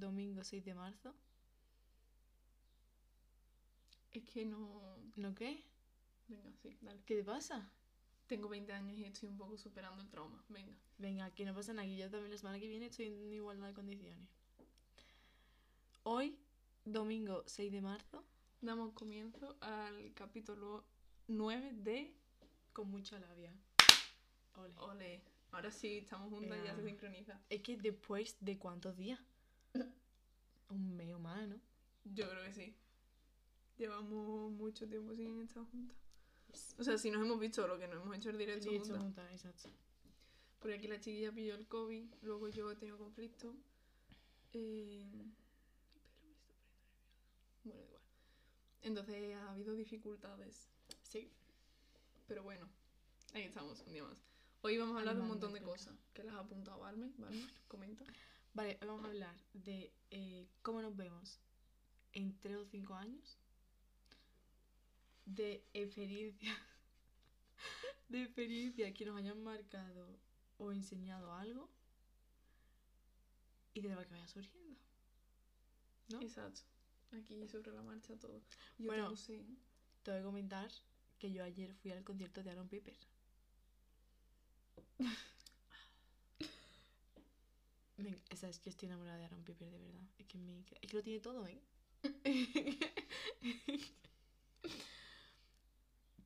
domingo 6 de marzo. Es que no... ¿No qué? Venga, sí, dale. ¿Qué te pasa? Tengo 20 años y estoy un poco superando el trauma. Venga. Venga, aquí no pasa nada, que yo también la semana que viene estoy en igualdad de condiciones. Hoy, domingo 6 de marzo, Damos comienzo al capítulo 9 de con mucha labia. Ole. Ole. Ahora sí, estamos juntas y ya se sincroniza. Es que después de cuántos días? Un mes o más, ¿no? Yo creo que sí. Llevamos mucho tiempo sin estar juntas. O sea, si nos hemos visto, lo que no hemos hecho el directo Sí, hecho juntas. juntas, exacto. Porque aquí la chiquilla pilló el COVID, luego yo he tenido conflicto. Eh... Bueno, igual. Entonces ha habido dificultades. Sí. Pero bueno, ahí estamos, un día más. Hoy vamos a hablar de un montón de cosas que las ha apuntado Valme. Valme, comenta. Vale, hoy vamos a hablar de eh, cómo nos vemos en 3 o 5 años. De experiencias. De experiencias que nos hayan marcado o enseñado algo. Y de lo que vaya surgiendo. ¿No? Exacto. Aquí sobre la marcha todo. Yo Bueno. Te voy a comentar que yo ayer fui al concierto de Aaron Piper. Venga, esa es que estoy enamorada de Aaron Piper, de verdad. Es que, me, es que lo tiene todo, ¿eh?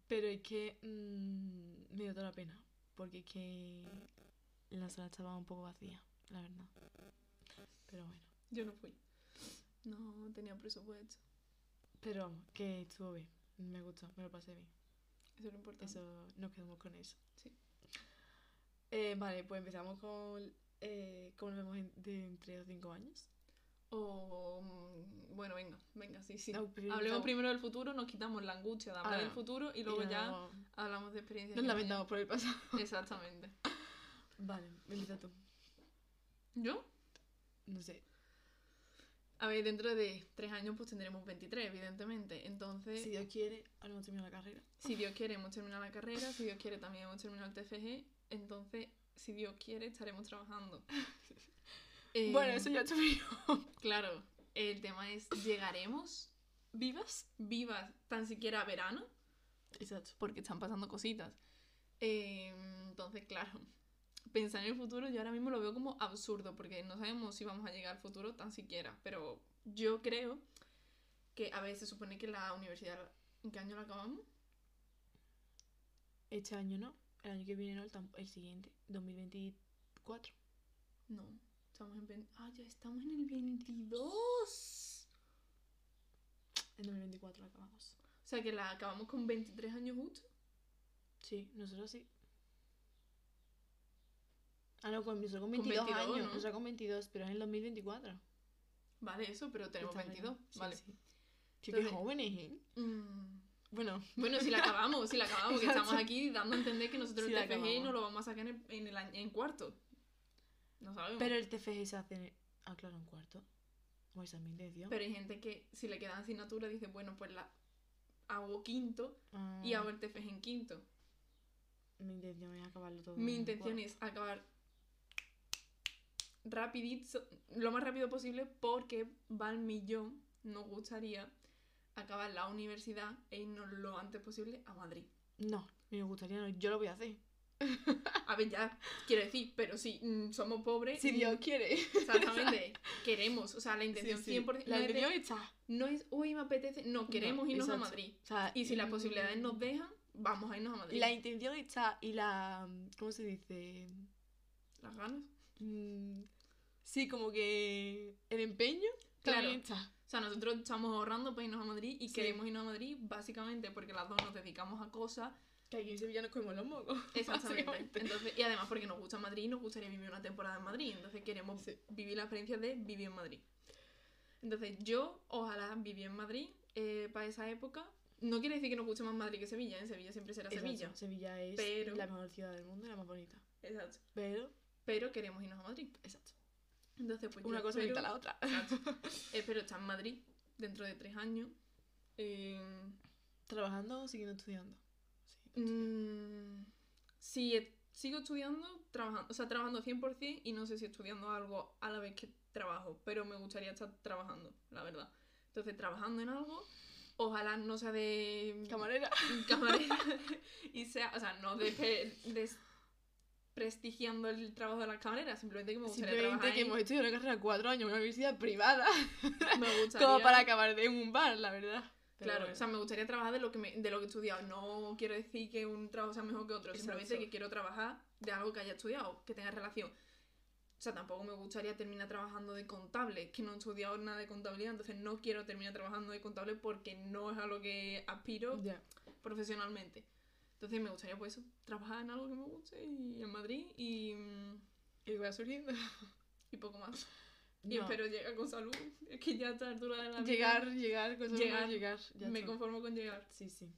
Pero es que mm, me dio toda la pena. Porque es que la sala estaba un poco vacía, la verdad. Pero bueno. Yo no fui. No tenía presupuesto. Pero vamos, que estuvo bien. Me gustó, me lo pasé bien. Eso es lo importante. Eso, nos quedamos con eso. Sí. Eh, vale, pues empezamos con eh, cómo nos vemos de entre o cinco años. O. mm, Bueno, venga, venga, sí, sí. No, pero Hablemos no. primero del futuro, nos quitamos la angustia de hablar Ah, del futuro y luego Y ya hablamos de experiencias. Nos lamentamos por el pasado. Exactamente. Vale, empieza tú. ¿Yo? No sé. A ver, dentro de tres años pues tendremos 23, evidentemente. Entonces, Si Dios quiere, hemos terminado la carrera. si Dios quiere, hemos terminado la carrera. Si Dios quiere, también hemos terminado el TFG. Entonces, si Dios quiere, estaremos trabajando. Eh, Bueno, eso ya te. Claro, el tema es, ¿llegaremos ¿Vivas? vivas tan siquiera a verano? Exacto. Porque están pasando cositas. Eh, entonces, claro, pensar en el futuro yo ahora mismo lo veo como absurdo, porque no sabemos si vamos a llegar al futuro tan siquiera. Pero yo creo que, a ver, se supone que la universidad, ¿en qué año la acabamos? Este año no. El año que viene no, el, el siguiente. 2024. No, estamos en... Ah, ya estamos en el 22. En 2024 la acabamos. O sea que la acabamos con 23 años justo. Sí, nosotros sí. Ah, no, con, nosotros con Con 22, 22, años. ¿no? Nosotros con 22, pero es en el 2024. Vale, eso, pero tenemos Está 22. bien. Sí, vale. sí. Tío, qué Entonces- jóvenes, ¿eh? Mm, Bueno, Bueno, si la acabamos, si la acabamos, que estamos aquí dando a entender que nosotros el TFG no lo vamos a sacar en, en el en cuarto. No sabemos. pero Pero, el TFG se hace. en- Ah, claro, en cuarto. O esa es mi intención. hay gente que si le quedan asignaturas dice, bueno, pues la hago quinto Ah, y hago el TFG en quinto. Mi intención es acabarlo todo. Mi en intención cuarto. es acabar rapidito, lo más rápido posible, porque Valmy y yo nos gustaría acabar la universidad e irnos lo antes posible a Madrid. No, me gustaría, no, yo lo voy a hacer. A ver, ya, quiero decir, pero si mm, somos pobres... Si mm, Dios quiere. Exactamente, queremos, o sea, la intención 100% La no, es de- intención está. no es, uy, me apetece, no, queremos No, irnos a. Madrid. O sea, Y si las mm, posibilidades nos dejan, vamos a irnos a Madrid. La intención está y la. ¿Cómo se dice? Las ganas. Mm, sí, como que. El empeño Claro. está. O sea, nosotros estamos ahorrando para irnos a Madrid y Sí. queremos irnos a Madrid básicamente porque las dos nos dedicamos a cosas. Que aquí en Sevilla nos comemos los mocos. Exactamente. Entonces, y además porque nos gusta Madrid y nos gustaría vivir una temporada en Madrid. Entonces queremos Sí. vivir la experiencia de vivir en Madrid. Entonces yo ojalá viví en Madrid eh, para esa época. No quiere decir que nos guste más Madrid que Sevilla. En Sevilla siempre será Exacto, Sevilla. Sevilla es Pero- la mejor ciudad del mundo y la más bonita. Exacto. Pero, Pero queremos irnos a Madrid. exacto. Entonces, pues Una yo cosa espero, evita la otra. Espero estar en Madrid dentro de tres años. Eh, ¿Trabajando o siguiendo estudiando? Sí. mm, si e- sigo estudiando, trabajando, o sea, trabajando 100% y no sé si estudiando algo a la vez que trabajo, pero me gustaría estar trabajando, la verdad. Entonces, trabajando en algo, ojalá no sea de Camarera. camarera y sea, o sea, no de, pe- desprestigiando el trabajo de las camareras, simplemente que me gustaría Simplemente trabajar que en- hemos estudiado una carrera cuatro años en una universidad privada. me gustaría, Como para acabar en un bar, la verdad. Pero Claro, bueno. o sea, me gustaría trabajar de lo que me, de lo que he estudiado. No quiero decir que un trabajo sea mejor que otro, simplemente Exacto. que quiero trabajar de algo que haya estudiado, que tenga relación. O sea, tampoco me gustaría terminar trabajando de contable, que no he estudiado nada de contabilidad, entonces no quiero terminar trabajando de contable porque no es a lo que aspiro Ya. profesionalmente. Entonces me gustaría pues eso, trabajar en algo que me guste y en Madrid y, mm, Y va surgiendo. y poco más. Y No. espero llegar con salud. Es que ya a esta altura de la vida Llegar, llegar, con Llegar. llegar. llegar. ya me está. conformo con llegar. Sí, sí.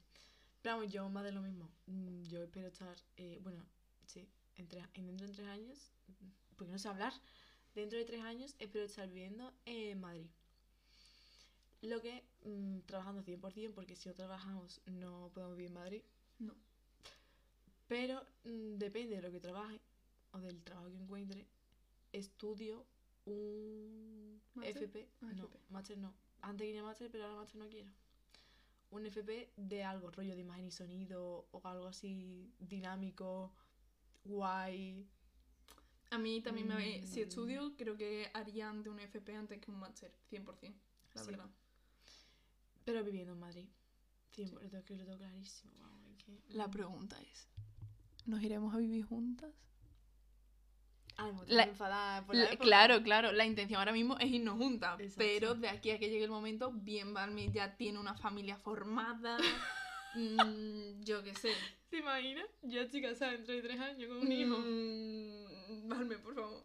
Pero vamos, yo más de lo mismo. Mm, Yo espero estar, eh, bueno, sí, entre, en dentro de tres años, porque no sé hablar, dentro de tres años espero estar viviendo en Madrid. Lo que, mm, trabajando 100%, porque si no trabajamos no podemos vivir en Madrid. No. Pero mm, depende de lo que trabaje o del trabajo que encuentre, estudio un. FP. Ah, no, FP. máster no. Antes quería máster, pero ahora máster no quiero. Un FP de algo, rollo de imagen y sonido o algo así dinámico, guay. A mí también me... Si Mm. estudio, creo que haría ante un FP antes que un máster, 100%, la Sí. verdad. Pero viviendo en Madrid. 100%, lo tengo, que lo tengo clarísimo. que- La pregunta es, ¿nos iremos a vivir juntas? A lo mejor La- te enfadada por la claro, claro, la intención ahora mismo es irnos juntas, Exacto. pero de aquí a que llegue el momento, bien Balmi ya tiene una familia formada, mm, yo qué sé. ¿Te imaginas? Yo estoy casada dentro de tres años con un hijo. Mm, Balme, por favor.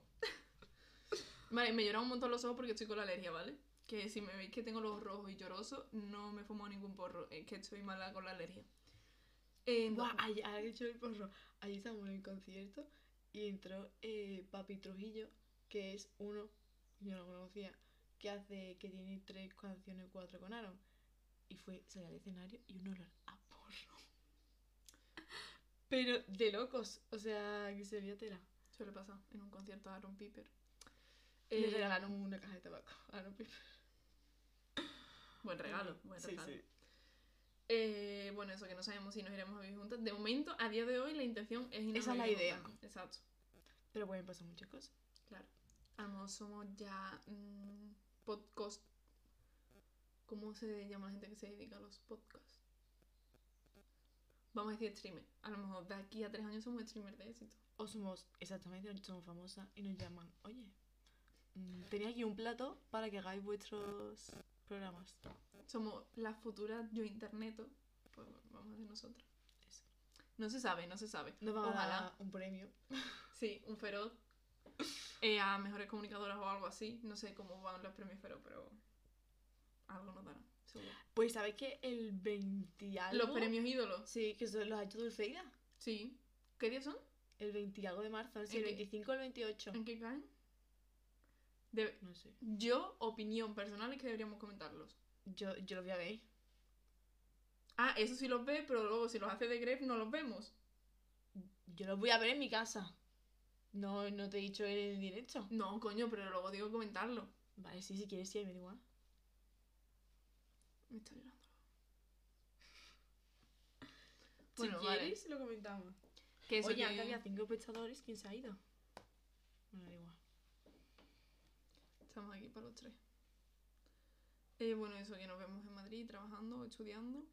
Vale, me lloran un montón los ojos porque estoy con la alergia, ¿vale? Que si me veis que tengo los ojos rojos y llorosos, no me fumo ningún porro, es que estoy mala con la alergia. Eh, ayer, hecho el porro, ayer estábamos en el concierto y entró eh, Papi Trujillo, que es uno, yo no lo conocía, que hace, que tiene tres canciones, cuatro con Aaron. Y fue, salió al escenario y un olor a porro. Pero de locos, o sea, que se veía tela. Suele pasar en un concierto a Aaron Piper. Le Eh, regalaron una caja de tabaco a Aaron Piper. Buen regalo, buen Sí, regalo. sí. Eh, bueno, eso que no sabemos si nos iremos a vivir juntas. De momento, a día de hoy, la intención es irnos Esa a es la vivir idea. juntas. Exacto, Pero pueden pasar muchas cosas. claro. A lo mejor somos ya mm, podcast. ¿Cómo se llama la gente que se dedica a los podcasts? Vamos a decir streamer. A lo mejor de aquí a tres años somos streamers de éxito. O somos, exactamente, somos famosas y nos llaman, oye, mm, tenía aquí un plato para que hagáis vuestros programas. Somos las futuras yo interneto. Pues vamos a ser nosotras. Eso. No se sabe, no se sabe. Nos van a Ojalá. dar un premio. Sí, un feroz. eh, a mejores comunicadoras o algo así. No sé cómo van los premios feroz, pero algo nos darán, seguro. Pues sabéis que el 20 y algo. Los premios ídolos. Sí, que son- los ha hecho Dulceida. Sí. ¿Qué días son? El 20 y algo de marzo, no sé, ¿En el qué? 25 o el 28. ¿En qué caen? De- No sé. Yo, opinión personal, es que deberíamos comentarlos. Yo, yo los voy a ver. Ah, eso sí los ve, pero luego si los hace de Gref no los vemos. Yo los voy a ver en mi casa. No, no te he dicho en el directo. No, coño, pero luego digo comentarlo. Vale, sí, si quieres, sí, me da igual. Me está llorando. si vale. quieres, lo comentamos. Que eso Oye, que- antes había cinco espectadores, ¿quién se ha ido? Me da igual. Estamos aquí para los tres. Eh, bueno, eso que nos vemos en Madrid trabajando, estudiando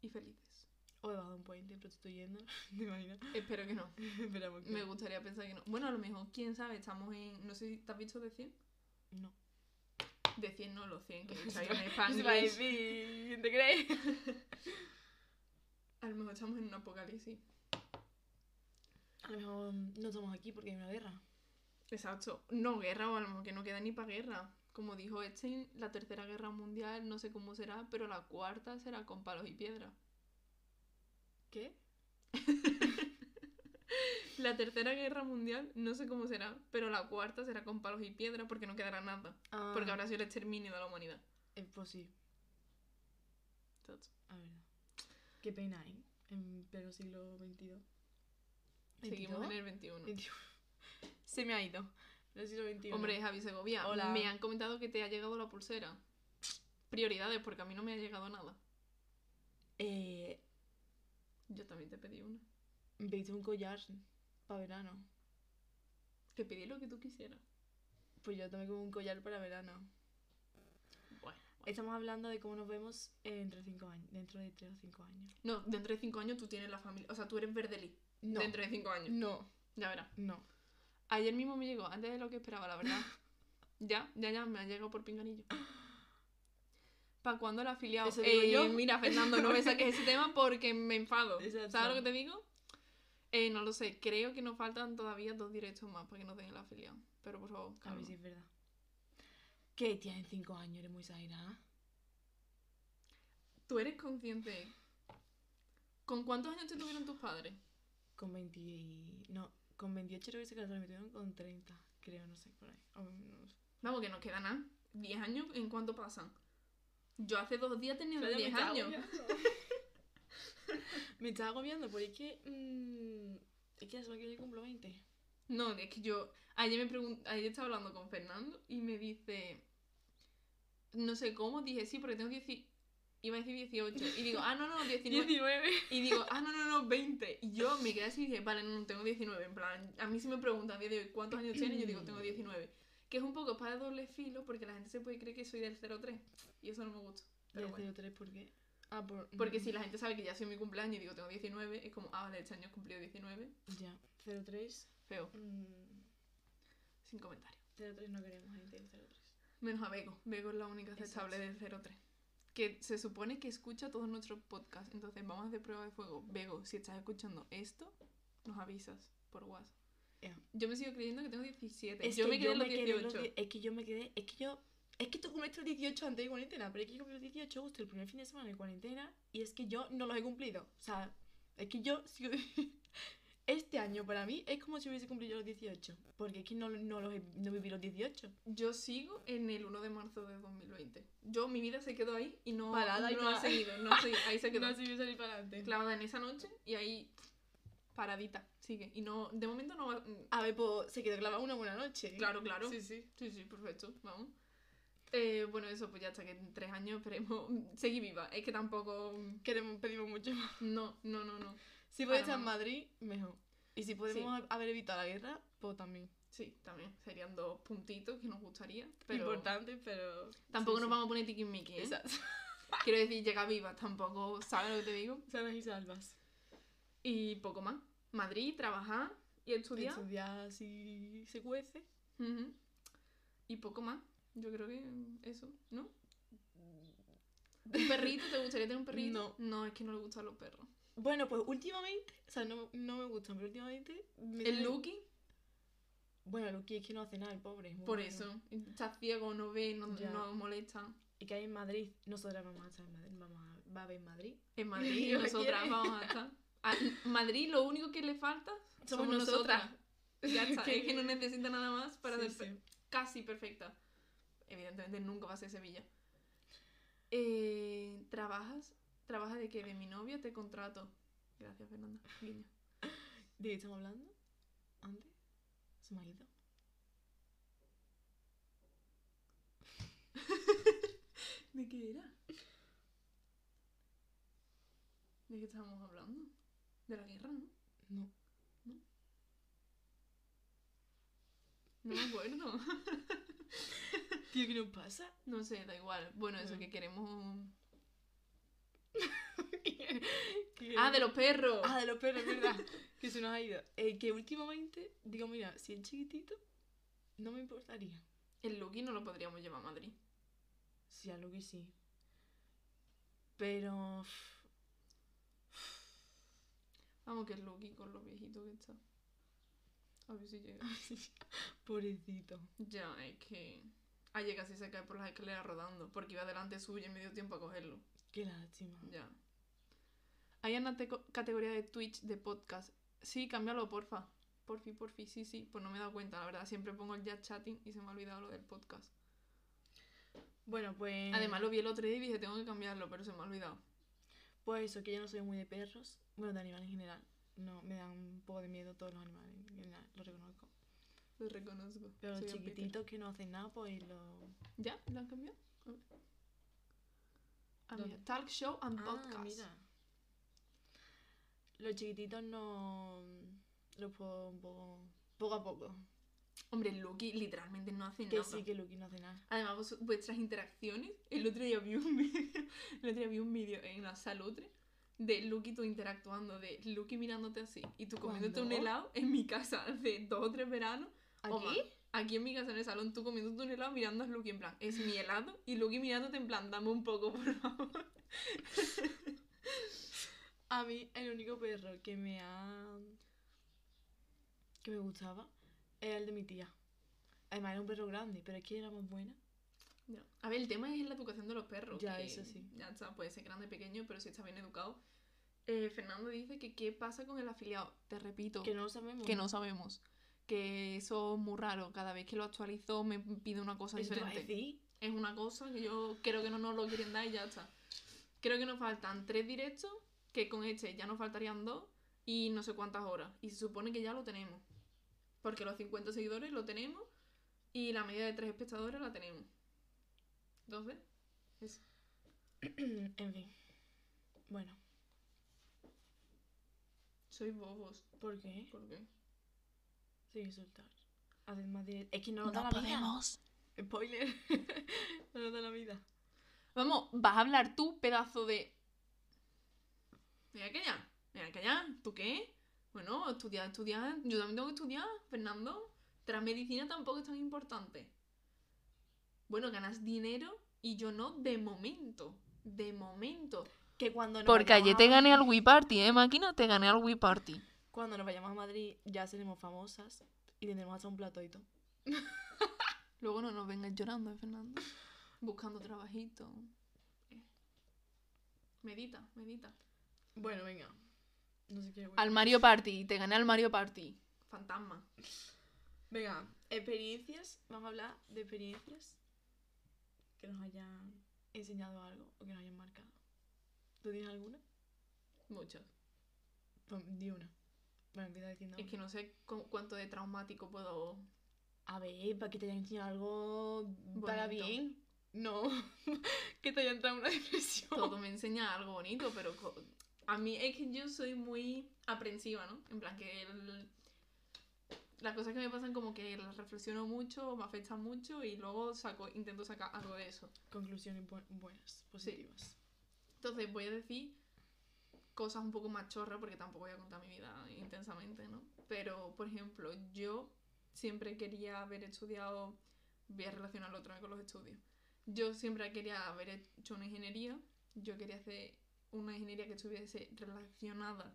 y felices. O de un puente prostituyendo. ¿Te imaginas? Espero que no. Esperamos que Me no. gustaría pensar que no. Bueno, a lo mejor, quién sabe, estamos en. No sé si te has visto de 100. No. De 100 no, los 100 que Se en ¿quién te crees? A lo mejor estamos en un apocalipsis. A lo mejor no estamos aquí porque hay una guerra. Exacto. No guerra, o a lo mejor que no queda ni para guerra. Como dijo Epstein, la tercera guerra mundial no sé cómo será, pero la cuarta será con palos y piedras. ¿Qué? La tercera guerra mundial no sé cómo será, pero la cuarta será con palos y piedras porque no quedará nada. Ah, Porque habrá sido el exterminio de la humanidad. eh, pues sí, Exacto. a ver. Qué pena, ¿eh? En pleno siglo XXII. Seguimos en ¿22? el 21. 21. Se me ha ido. siglo XXI. Hombre, Javi Segovia, Hola. me han comentado que te ha llegado la pulsera. Prioridades, porque a mí no me ha llegado nada. Eh, Yo también te pedí una. me pediste un collar para verano. Te pedí lo que tú quisieras. Pues yo también como un collar para verano. Bueno, bueno. Estamos hablando de cómo nos vemos entre 5 años, dentro de 3 o 5 años. No, dentro de cinco años tú tienes la familia. O sea, tú eres Verdelí. No, Dentro de cinco años. no, Ya verás. no. Ayer mismo me llegó, antes de lo que esperaba, la verdad. ya, ya, ya, me ha llegado por pinganillo. ¿Para cuándo el afiliado? Eso digo Eh, yo. Mira, Fernando, no me saques ese tema porque me enfado. Exacto. ¿Sabes lo que te digo? Eh, no lo sé, creo que nos faltan todavía dos directos más para que nos den el afiliado. Pero por favor, A calma. ver si es verdad. ¿Qué? Tienes 5 años, eres muy exagerada. ¿Tú eres consciente? ¿Con cuántos años te tuvieron tus padres? Con 20. y- No, con 28 creo que se tuvieron con 30. Creo, no sé, por ahí. O no sé. Vamos, que nos queda nada. 10 años, ¿en cuánto pasan? Yo hace dos días tenía Vaya, me 10 estaba años. agobiando. me estaba agobiando, porque es que. mm, es que semana que viene cumplo 20. No, es que yo. Ayer me pregun- ayer estaba hablando con Fernando y me dice. No sé cómo, dije sí, porque tengo 10. Iba a decir 18. Y digo, ah, no, no, 19. 19. Y digo, ah, no, no, no, 20. Y yo me quedé así y dije, vale, no, no, tengo 19. En plan, a mí si me preguntan a día de hoy cuántos años tienes, yo digo, tengo 19. Que es un poco para doble filo porque la gente se puede creer que soy del 03. Y eso no me gusta. Pero bueno. 03, ¿por qué? Ah, por. Porque si la gente sabe que ya soy mi cumpleaños y digo, tengo 19, es como, ah, vale, este año he cumplido 19. Ya, 03. Feo, mm, sin comentario. 03 no queremos gente del 03. Menos a Bego. Bego es la única aceptable del 03. Que se supone que escucha todos nuestros podcasts. Entonces vamos a hacer prueba de fuego. Bego, si estás escuchando esto, nos avisas por WhatsApp. Yo me sigo creyendo que tengo 17. Es yo que me quedé en los quedé 18. los die- es que yo me quedé. Es que yo. Es que tú cumpliste el 18 antes de cuarentena, pero es que yo cumplí el 18 justo el primer fin de semana de cuarentena y es que yo no los he cumplido. O sea, es que yo sigo. Este año para mí es como si hubiese cumplido los 18, porque es que no, no, los he- no viví los 18. Yo sigo en el 1 de marzo de 2020. Yo, mi vida se quedó ahí y no, Parada y no no ha ha- seguido. No, ahí se quedó. No, si voy a salir para adelante. Clavada en esa noche y ahí paradita. Sigue. Y no, de momento no va. A ver, pues se quedó clavada una buena noche. Claro, claro. Sí, sí. Sí, sí, perfecto, vamos. Eh, bueno, eso, pues ya hasta que en tres años esperemos seguir viva. Es que tampoco. Queremos, pedimos mucho más. No, no, no, no. Si puede estar en. Madrid, mejor. Y si podemos haber evitado la guerra, pues también. Sí, también. Serían dos puntitos que nos gustaría. Pero Importante, pero. tampoco sí, nos sí. vamos a poner tiquismiqui, ¿eh? Exacto. Quiero decir, llega viva, tampoco, ¿sabes lo que te digo? Sanas y salvas. Y poco más. Madrid, trabajar y estudiar. Estudiar si se cuece. Y poco más. Yo creo que eso, ¿no? ¿Un perrito? ¿Te gustaría tener un perrito? No. No, es que no le gustan los perros. Bueno, pues últimamente, o sea, no, no me gustan, pero últimamente. me El Lucky, Bueno, Lucky es que no hace nada, el pobre. es muy por bueno. eso. Está ciego, no ve, no, Ya. no molesta. Y que hay en Madrid. Nosotras vamos a estar en Madrid. Vamos a, va a ver en Madrid. En Madrid, nosotras vamos a estar. A Madrid, lo único que le falta somos, nosotras. nosotras. Ya está, Que- es que no necesita nada más para Sí, ser sí. casi perfecta. Evidentemente nunca va a ser Sevilla. Eh, ¿Trabajas? ¿Trabajas de qué? ¿De mi novia? Te contrato. Gracias, Fernanda. Guiño. ¿De qué estamos hablando? ¿Antes? Se me ha ido. ¿De qué era? ¿De qué estábamos hablando? De la guerra, ¿no? No. No me acuerdo. Tío, ¿qué nos pasa? No sé, da igual. Bueno, eso que queremos. Que- Ah, de los perros. Ah, de los perros, es verdad. que se nos ha ido. Eh, que últimamente, digo, mira, si es chiquitito, no me importaría. El Lucky no lo podríamos llevar a Madrid. Sí, a Lucky sí. Pero. Vamos, que el Lucky con lo viejito que está. A ver si llega. Pobrecito. Ya, es que. Ayer casi se cae por las escaleras rodando, porque iba delante suyo y me dio tiempo a cogerlo. Qué lástima. Ya. Hay una categoría de Twitch de podcast. Sí, cámbialo, porfa. Porfi, porfi, sí, sí. Pues no me he dado cuenta, la verdad. Siempre pongo el chat chatting y se me ha olvidado lo del podcast. Bueno, pues. Además lo vi el otro día y dije, tengo que cambiarlo, pero se me ha olvidado. Pues eso, que yo no soy muy de perros. Bueno, de animales en general. No, me dan un poco de miedo todos los animales en general, lo reconozco. lo reconozco. Pero los chiquititos que no hacen nada, pues lo... ¿Ya? ¿Lo han cambiado? A ver. Talk show and Ah, podcast. mira. Los chiquititos no... Los puedo un poco... Poco a poco. Hombre, Lucky literalmente no hace Que nada. sí, que Lucky no hace nada. Además, vos- vuestras interacciones. El otro día vi un vídeo. El otro día vi un vídeo en la salutre de Lucky tú interactuando, de Lucky mirándote así y tú comiéndote un helado en mi casa hace dos o tres veranos. ¿Aquí? Aquí en mi casa en el salón, tú comiéndote un helado mirando a Lucky en plan, es mi helado, y Lucky mirándote en plan, dame un poco, por favor. A mí, el único perro que me ha... que me gustaba era el de mi tía. Además, era un perro grande, pero es que era más buena. A ver, el tema es la educación de los perros. Ya, que eso sí. Ya está, puede ser grande, pequeño, pero si está bien educado. Eh, Fernando dice que qué pasa con el afiliado. Te repito, Que no sabemos. que no sabemos. Que eso es muy raro. Cada vez que lo actualizo me pide una cosa diferente. decir. Es una cosa que yo creo que no nos lo quieren dar y ya está. Creo que nos faltan tres directos, que con este ya nos faltarían dos y no sé cuántas horas. Y se supone que ya lo tenemos. Porque los 50 seguidores lo tenemos y la media de tres espectadores la tenemos. Entonces, eso. en fin. Bueno, Sois bobos. ¿por qué? ¿Por qué? Sin insultar. Haced más directo. Es que no nos da la vida. Spoiler. no nos da la vida. Vamos, vas a hablar tú, pedazo de. Mira que ya, mira que ya. ¿Tú qué? Bueno, estudiar, estudiar. Yo también tengo que estudiar, Fernando. Tras medicina tampoco es tan importante. Bueno, ganas dinero y yo no de momento. De momento. Que cuando nos Porque ayer a te gané al Wii Party, ¿eh, máquina? Te gané al Wii Party. Cuando nos vayamos a Madrid ya seremos famosas y tendremos hasta un plato y todo. Luego no nos vengas llorando, ¿eh, Fernando? Buscando trabajito. Eh. Medita, medita. Bueno, venga. No sé qué. Al Mario Party, te gané al Mario Party. Fantasma. Venga, experiencias. Vamos a hablar de experiencias que nos hayan enseñado algo o que nos hayan marcado. ¿Tú tienes alguna? Muchos. Pues di una. Bueno, empieza diciendo. Es que no sé cu- cuánto de traumático puedo. A ver, para que te hayan enseñado algo para Bonito. bien. No, que te haya entrado en una depresión. Todo me enseña algo bonito, pero a mí es que yo soy muy aprensiva, ¿no? En plan que el- las cosas que me pasan como que las reflexiono mucho, me afectan mucho y luego saco, intento sacar algo de eso. Conclusiones bu- buenas, positivas. Entonces voy a decir cosas un poco más chorras porque tampoco voy a contar mi vida intensamente, ¿no? Pero, por ejemplo, yo siempre quería haber estudiado, voy a relacionarlo otra vez con los estudios. Yo siempre quería haber hecho una ingeniería, yo quería hacer una ingeniería que estuviese relacionada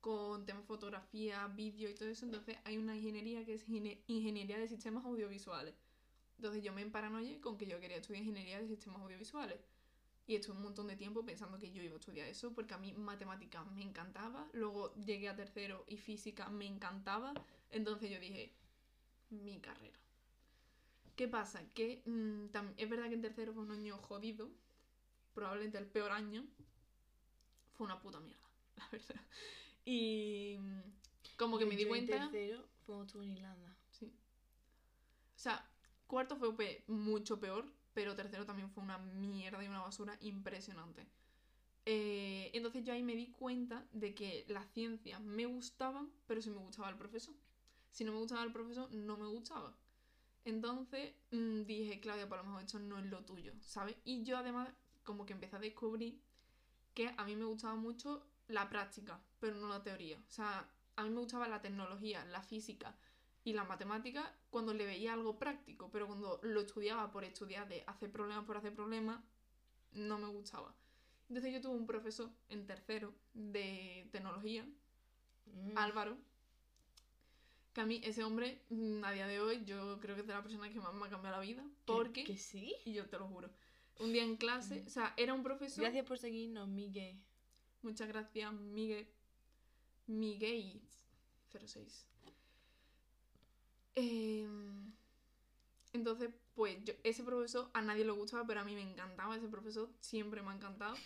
con temas fotografía, vídeo y todo eso, entonces hay una ingeniería que es ingeniería de sistemas audiovisuales. Entonces yo me emparanoyé con que yo quería estudiar ingeniería de sistemas audiovisuales. Y estuve un montón de tiempo pensando que yo iba a estudiar eso, porque a mí matemáticas me encantaba. Luego llegué a tercero y física me encantaba. Entonces yo dije, mi carrera. ¿Qué pasa? Que mm, es verdad que en tercero fue un año jodido. Probablemente el peor año. Fue una puta mierda, la verdad. Y mm, como que me di Yo en cuenta... tercero fue en Irlanda. Sí. O sea, cuarto fue mucho peor, pero tercero también fue una mierda y una basura impresionante. Eh, entonces yo ahí me di cuenta de que las ciencias me gustaban, pero si me gustaba el profesor. Si no me gustaba el profesor, no me gustaba. Entonces mm, dije, Claudia, por lo mejor esto no es lo tuyo, ¿sabes? Y yo además como que empecé a descubrir que a mí me gustaba mucho la práctica, pero no la teoría. O sea, a mí me gustaba la tecnología, la física y la matemática cuando le veía algo práctico, pero cuando lo estudiaba por estudiar de hacer problemas por hacer problemas, no me gustaba. Entonces yo tuve un profesor en tercero de tecnología, Mm. Álvaro, que a mí ese hombre, mm, a día de hoy, yo creo que es de la persona que más me ha cambiado la vida, ¿Que- porque, ¿Que sí? y yo te lo juro, un día en clase, o sea, era un profesor... Gracias por seguirnos, Miguel. Muchas gracias, Miguel. Miguel 06. Em, entonces, pues yo, ese profesor a nadie le gustaba, pero a mí me encantaba. Ese profesor siempre me ha encantado.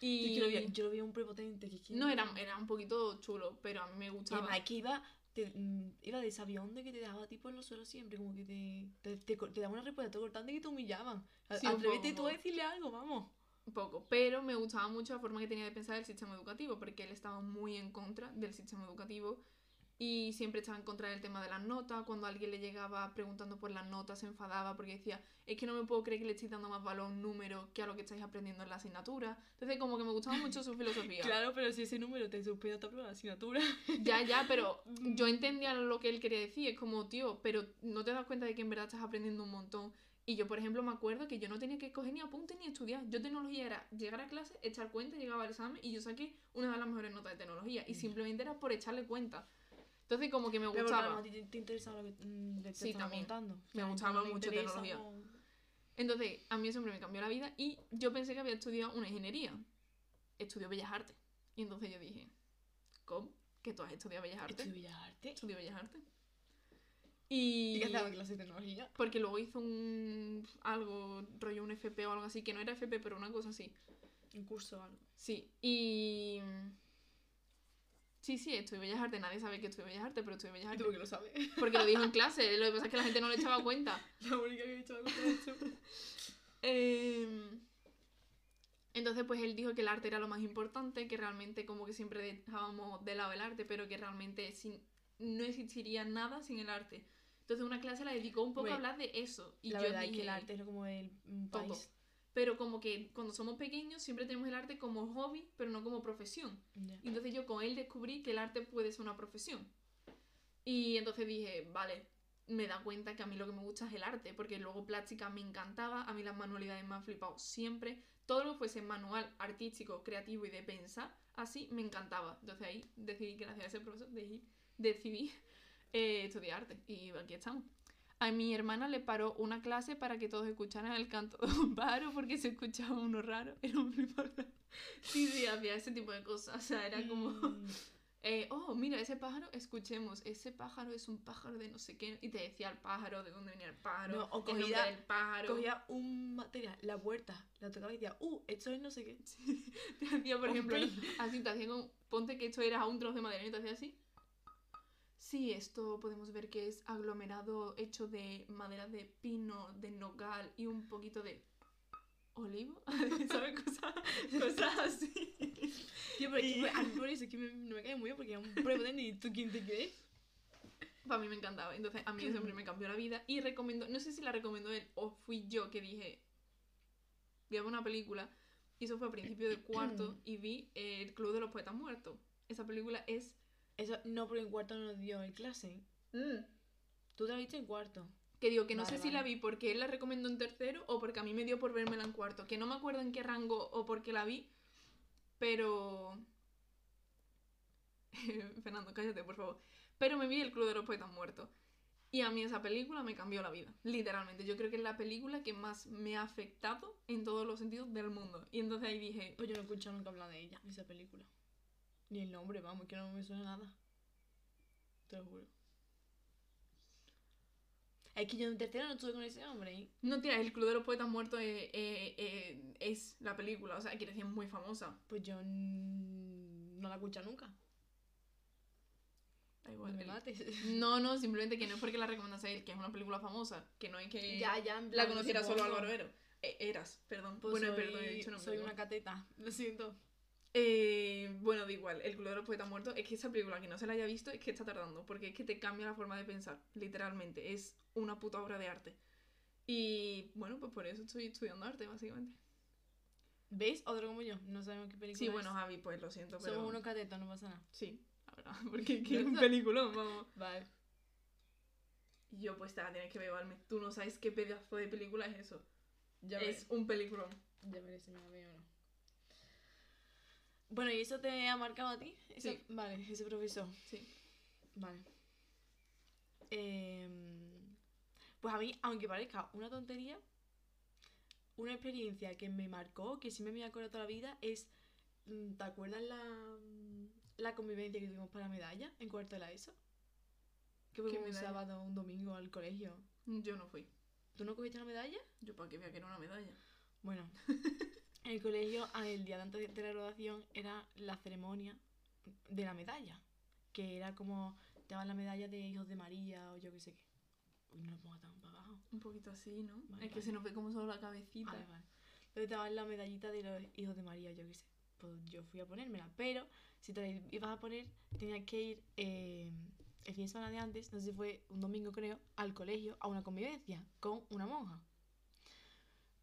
Y Yo, lo vi, yo lo vi un prepotente. Que no era, era un poquito chulo, pero a mí me Y gustaba. además que iba, te, mm, iba de avión de que te dejaba tipo en los suelos siempre, como que te, te, te, daba una respuesta cortante y que te humillaban. Sí, Atrévete tú a decirle algo, vamos. Un poco, pero me gustaba mucho la forma que tenía de pensar el sistema educativo, porque él estaba muy en contra del sistema educativo y siempre estaba en contra del tema de las notas. Cuando alguien le llegaba preguntando por las notas, se enfadaba porque decía, es que no me puedo creer que le estéis dando más valor a un número que a lo que estáis aprendiendo en la asignatura. Entonces, como que me gustaba mucho su filosofía. Claro, pero si ese número te suspende otra de asignatura. Ya, ya, pero yo entendía lo que él quería decir. Es como, tío, pero no te das cuenta de que en verdad estás aprendiendo un montón. Y yo, por ejemplo, me acuerdo que yo no tenía que coger ni apuntes ni estudiar. Yo tecnología era llegar a clase, echar cuenta, llegaba al examen y yo saqué una de las mejores notas de tecnología. Y Ya. simplemente era por echarle cuenta. Entonces, como que me Pero gustaba. te, te interesaba lo que mm, te Sí, también. contando. Me gustaba mucho interesa tecnología. o- Entonces, a mí eso siempre me cambió la vida y yo pensé que había estudiado una ingeniería. Estudió Bellas Artes. Y entonces yo dije, ¿cómo? ¿Que tú has estudiado Bellas Artes? Estudio Bellas Artes. Estudió Bellas Artes. Y... ¿Y qué en clase de tecnología? Porque luego hizo un algo, rollo un FP o algo así, que no era FP, pero una cosa así. Un curso o algo. Sí, y... Sí, sí, estudié Bellas Artes, nadie sabe que estudié Bellas Artes, pero estudié Bellas ¿Y tú Artes. por qué lo sabes? Porque lo dijo en clase, lo que pasa es que la gente no le echaba cuenta. La única que he de eso. Em, entonces, pues él dijo que el arte era lo más importante, que realmente como que siempre dejábamos de lado el arte, pero que realmente sin, no existiría nada sin el arte. Entonces una clase la dedicó un poco a hablar de eso. Y la yo verdad es que el arte es como el Todo. país. Pero como que cuando somos pequeños siempre tenemos el arte como hobby, pero no como profesión. Y entonces yo con él descubrí que el arte puede ser una profesión. Y entonces dije, vale, me da cuenta que a mí lo que me gusta es el arte, porque luego plástica me encantaba, a mí las manualidades me han flipado siempre. Todo lo que fuese manual, artístico, creativo y de pensar, así me encantaba. Entonces ahí decidí, gracias a ese profesor, decidí, decidí eh, estudiar arte. Y aquí estamos. A mi hermana le paró una clase para que todos escucharan el canto de un pájaro porque se escuchaba uno raro. Era un. Sí, sí, hacía ese tipo de cosas. O sea, era como, Mm, eh, oh, mira, ese pájaro, escuchemos, ese pájaro es un pájaro de no sé qué. Y te decía el pájaro, de dónde venía el pájaro, No, o el cogía- del pájaro. Cogía un material, la puerta, la tocaba y decía, uh, esto es no sé qué. Te hacía, por ejemplo, así te hacía como, ponte que esto era un trozo de madera y te hacía así. Sí, esto podemos ver que es aglomerado hecho de madera de pino, de nogal y un poquito de olivo, ¿sabes? Cosas, cosas así. Tío, pero Y- a mí por eso es que me- no me cae muy bien porque es un prepotente y tú quién te crees. Para mí me encantaba. Entonces, a mí ese hombre me cambió la vida y recomiendo, no sé si la recomendó él o fui yo que dije, ver una película. Y eso fue a principio de cuarto y vi El Club de los Poetas Muertos. Esa película es... Eso no, porque en cuarto no nos dio en clase. Tú te la viste en cuarto. Que digo, que no Vale, sé si la vi porque él la recomendó en tercero o porque a mí me dio por vérmela en cuarto. Que no me acuerdo en qué rango o por qué la vi, pero... Fernando, cállate, por favor. Pero me vi El Club de los Poetas Muertos. Y a mí esa película me cambió la vida, literalmente. Yo creo que es la película que más me ha afectado en todos los sentidos del mundo. Y entonces ahí dije, Pues yo no he escuchado nunca hablar de ella, de esa película. Ni el nombre, vamos, que no me suena nada. Te lo juro. Es que yo en tercero no estuve con ese hombre. ¿eh? no tía, El Club de los Poetas Muertos eh, eh, eh, es la película, o sea, quiere decir, es muy famosa. Pues yo no la he escuchado nunca. Da No igual, me el- mates. No, no, simplemente que no es porque la recomendase a él, que es una película famosa, que no es que ya, ya, en la plan, conociera solo. Álvaro Ero. Eh, eras, perdón. Pues bueno, soy, perdón, he dicho nombre soy una cateta, lo siento. Eh, bueno, da igual, El Club de los Poetas Muertos, es que esa película que no se la haya visto es que está tardando, porque es que te cambia la forma de pensar, literalmente, es una puta obra de arte. Y bueno, pues por eso estoy estudiando arte, básicamente. ¿Veis? Otro como yo, no sabemos qué película Sí, es. bueno, Javi, pues lo siento, pero... Somos unos catetos, no pasa nada. Sí, la verdad, porque es que es un peliculón, vamos. Vale. Yo, pues te la tienes que ver, Valme. Tú no sabes qué pedazo de película es eso. Ya es un peliculón. Ya veré si me la veo o no. Bueno, ¿y eso te ha marcado a ti? Sí. Vale, ese profesor. Sí. Vale. Em, pues a mí, aunque parezca una tontería, una experiencia que me marcó, que sí me me acuerdo toda la vida, es. mm, ¿Te acuerdas la, mm, la convivencia que tuvimos para medalla en cuarto de la ESO? Que fue ¿Qué como un medalla? sábado, un domingo al colegio. Yo no fui. ¿Tú no cogiste la medalla? Yo para que vea que era una medalla. Bueno, en el colegio, el día de antes de la graduación, era la ceremonia de la medalla. Que era como, te daban la medalla de hijos de María o yo qué sé qué. Uy, no lo pongo tan para abajo. Un poquito así, ¿no? Vale, es que vale. se nos ve como solo la cabecita. Vale, vale. Entonces te daban la medallita de los hijos de María, yo qué sé. Pues yo fui a ponérmela. Pero si te la ibas a poner, tenías que ir eh, el fin de semana de antes, no sé si fue un domingo creo, al colegio a una convivencia con una monja.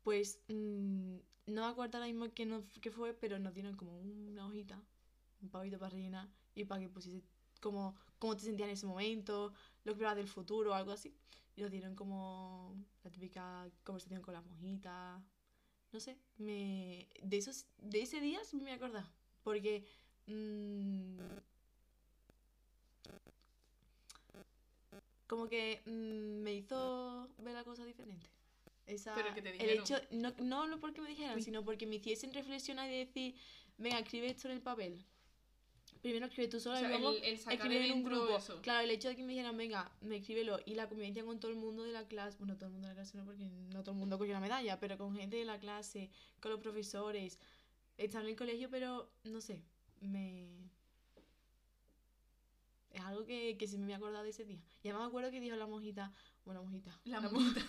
Pues mm, no me acuerdo ahora mismo qué, no, qué fue, pero nos dieron como una hojita, un pavito para rellenar y para que pusiese como cómo te sentías en ese momento, lo que esperabas del futuro o algo así. Y nos dieron como la típica conversación con las monjitas. No sé, me, de, esos, de ese día sí me voy a acordar. Porque mm, como que mm, me hizo ver la cosa diferente. Esa, Pero que te el hecho, no, no lo porque me dijeran, sino porque me hiciesen reflexionar y decir, venga, escribe esto en el papel. Primero escribe tú sola O sea, y luego el, el sacar escribe en un grupo. eso. Claro, el hecho de que me dijeran, venga, me escríbelo y la convivencia con todo el mundo de la clase, bueno, todo el mundo de la clase no, porque no todo el mundo cogió la medalla, pero con gente de la clase, con los profesores, estar en el colegio, pero no sé, me. Es algo que, que sí me voy a acordar de ese día. Y además me acuerdo que dijo la monjita, bueno, monjita. La la monjita.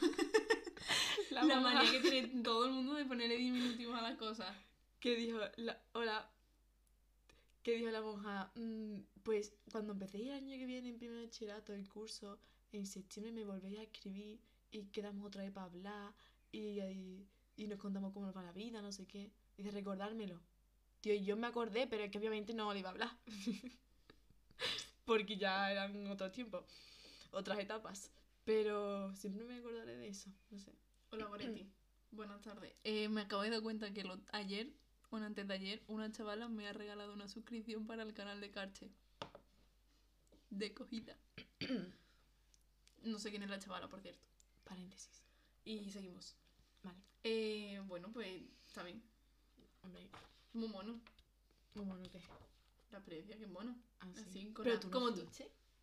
la La manía que tiene todo el mundo de ponerle diminutivos a las cosas. que dijo, la, hola, que dijo la monja, "Mm, pues cuando empecé el año que viene en primer bachillerato el curso, en septiembre me volvéis a escribir y quedamos otra vez para hablar y, y, y nos contamos cómo nos va la vida, no sé qué. Dice, recordármelo. Tío, yo me acordé, pero es que obviamente no le iba a hablar. Porque ya eran otros tiempos, otras etapas. Pero siempre me acordaré de eso, no sé. Hola, Goretti. Buenas tardes. Eh, me acabo de dar cuenta que lo- ayer, bueno, antes de ayer, una chavala me ha regalado una suscripción para el canal de Carche. De cogida. No sé quién es la chavala, por cierto. Paréntesis. Y seguimos. Vale. Eh, bueno, pues está bien. Hombre, Muy mono. muy bueno que. La experiencia, que mono. Ah, sí. Así, con Pero la- tú no como tú.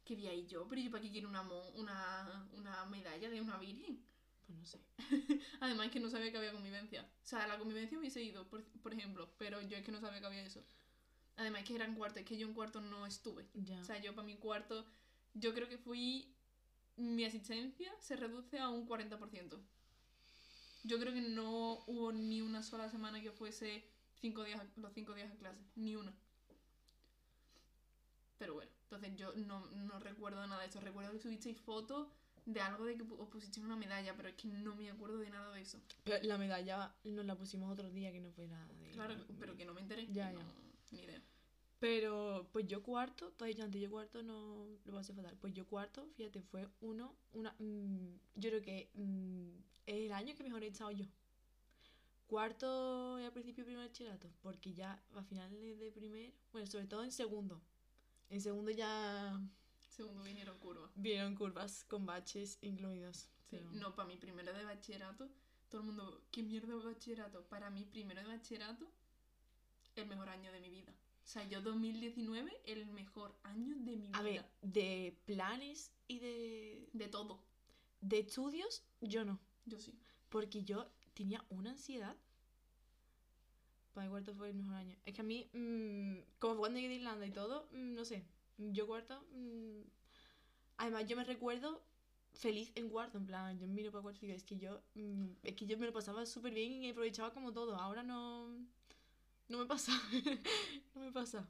¿Qué vi ahí yo? Pero yo para qué quiero una, mo- una, una medalla de una virgen. Pues no sé. Además es que no sabía que había convivencia. O sea, la convivencia hubiese ido, por, por ejemplo, pero yo es que no sabía que había eso. Además es que era en cuarto, es que yo en cuarto no estuve. Ya. O sea, yo para mi cuarto, yo creo que fui, mi asistencia se reduce a un 40%. Yo creo que no hubo ni una sola semana que fuese cinco días, los cinco días a clase, ni una. Pero bueno, entonces yo no, no recuerdo nada de eso. Recuerdo que subisteis fotos de algo de que os pusisteis una medalla, pero es que no me acuerdo de nada de eso. Pero la medalla nos la pusimos otro día que no fue nada de. Claro, pero que no me enteré. Ya, no, ya. Ni idea. Pero pues yo cuarto, te he dicho antes, yo cuarto no lo voy a hacer fatal. Pues yo cuarto, fíjate, fue uno, una. mm, yo creo que mm, es el año que mejor he estado yo. Cuarto y al principio primer bachillerato, porque ya a finales de primer, bueno, sobre todo en segundo. En segundo ya Segundo vinieron curvas. vieron curvas con baches incluidos. Sí, pero- no, para mi primero de bachillerato, todo el mundo, ¿qué mierda de bachillerato? Para mí, primero de bachillerato, el mejor año de mi vida. O sea, yo 2019, el mejor año de mi vida. A ver, de planes y de, De todo. de estudios, yo no. Yo sí. Porque yo tenía una ansiedad. Para el cuarto fue el mejor año. Es que a mí, mm, como fue cuando llegué de Irlanda y todo, mm, no sé. Yo cuarto. mm, además, yo me recuerdo feliz en cuarto. En plan, yo miro para cuarto y digo, es que yo. mm, es que yo me lo pasaba súper bien y aprovechaba como todo. Ahora no. No me pasa. no me pasa.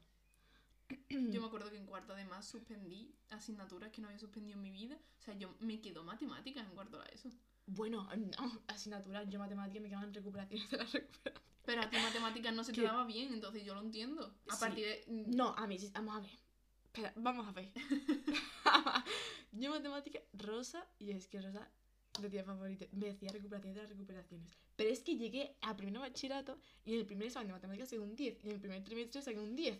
Yo me acuerdo que en cuarto además suspendí asignaturas que no había suspendido en mi vida. O sea, yo me quedó matemáticas en cuarto de eso. Bueno, no, asignaturas, yo matemáticas me quedaban recuperaciones de la recuperación. Pero a ti matemáticas no se te ¿Qué? daba bien, entonces yo lo entiendo. A Sí. partir de... No, a mí sí, vamos a ver. Espera, vamos a ver. yo matemática, Rosa, y es que Rosa decía favorito, me decía recuperaciones de las recuperaciones. Pero es que llegué a primero bachillerato y en el primer examen de matemáticas saqué un 10 y en el primer trimestre saqué un 10.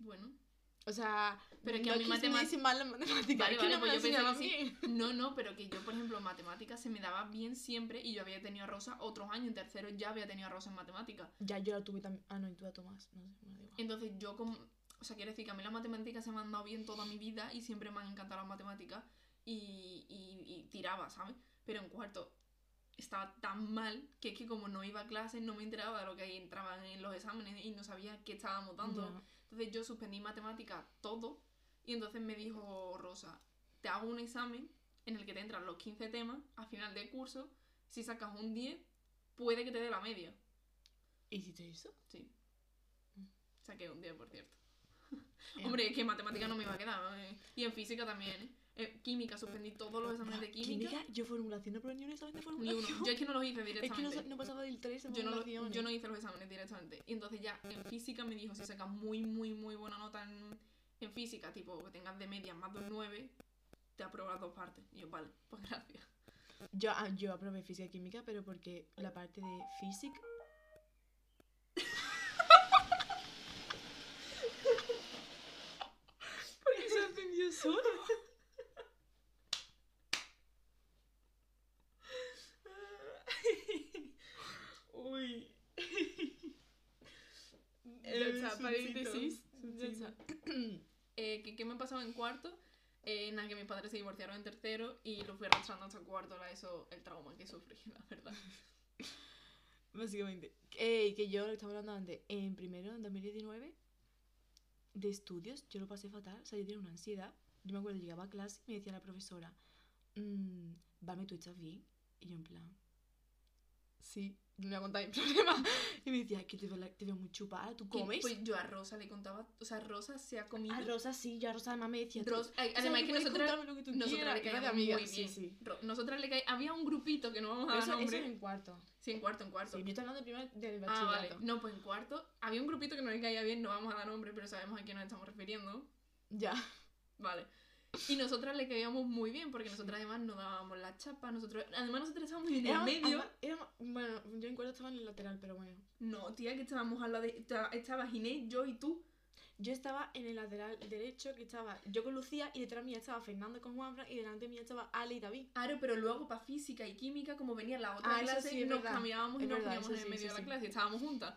Bueno, O sea, Pero que no a mí es que se me matemática- diese mal la matemática, Vale, vale, no pues yo bien. No, no, pero que yo, por ejemplo, en matemáticas se me daba bien siempre y yo había tenido a Rosa otros años. En tercero ya había tenido a Rosa en matemáticas. Ya yo la tuve también. Ah, no, y tú la tomas. No sé, me da igual. Entonces yo como... O sea, quiero decir que a mí las matemáticas se me han dado bien toda mi vida y siempre me han encantado las matemáticas y, y, y tiraba, ¿sabes? Pero en cuarto estaba tan mal que es que como no iba a clase no me enteraba de lo que entraban en los exámenes y no sabía qué estábamos dando. Entonces yo suspendí matemáticas todo Y entonces me dijo Rosa, te hago un examen en el que te entran los 15 temas a final de curso. Si sacas un 10, puede que te dé la media. ¿Hiciste eso? Sí. Mm. Saqué un 10, por cierto. Eh, Hombre, es que en matemática no me iba a quedar. ¿eh? Y en física también, ¿eh? Química suspendí todos los exámenes de química. Química, yo formulación no probé ni un examen de Ni formulación. uno. Yo es que no los hice Es que no, directamente. sa- no pasaba del 3 en yo, no, yo no hice los exámenes directamente. Y entonces ya en física me dijo, si sacas muy, muy, muy buena nota en, en física, tipo que tengas de media más de un 9, te apruebo las dos partes. Y yo, vale, pues gracias. Yo, ah, yo aprobé física y química, pero porque la parte de física. ¿Por qué solo? Uy. Sucito, paréntesis. Eh, ¿qué, qué me pasaba en cuarto? Eh, nada, que mis padres se divorciaron en tercero y lo fui arrastrando hasta cuarto. Era eso el trauma que sufrí, la verdad. Básicamente. Eh, que yo lo estaba hablando antes. En primero, en 2019, de estudios, yo lo pasé fatal. O sea, yo tenía una ansiedad. Yo me acuerdo, llegaba a clase y me decía la profesora, mmm, Vame, ¿tú estás bien? Y yo en plan, sí, no me voy a contar mi problema. Y me decía, es que te veo, te veo muy chupada, ¿tú comes? Pues yo a Rosa le contaba, o sea, Rosa se ha comido. a Rosa sí, yo a Rosa además me decía, tú- Ros- ay, o sea, además tú que nosotras, lo que tú nosotras quieras, le amigas, muy sí, bien. sí. Ro- Nosotras le caíamos, había un grupito que no vamos a dar eso, eso nombre. en cuarto. Sí, en cuarto, en cuarto. Sí, yo estoy hablando de primero del ah, vale. bachillerato. No, pues en cuarto había un grupito que no le caía bien, no vamos a dar nombre, pero sabemos a quién nos estamos refiriendo. Ya. Vale. Y nosotras le caíamos muy bien, porque nosotras además no dábamos la chapa, nosotros, además nosotros estábamos en el medio. éramos- bueno, yo en cuarto estaba en el lateral, pero bueno. No, tía, que estábamos al lado de. esta- Estaba Ginés, yo y tú. Yo estaba en el lateral derecho, que estaba yo con Lucía, y detrás mía estaba Fernando con Juanfran, y delante mía estaba Ale y David. Claro, pero luego para física y química, como venía la otra Ah, clase, sí, nos verdad. cambiábamos y Es nos verdad, poníamos en el sí, medio de la clase, estábamos juntas.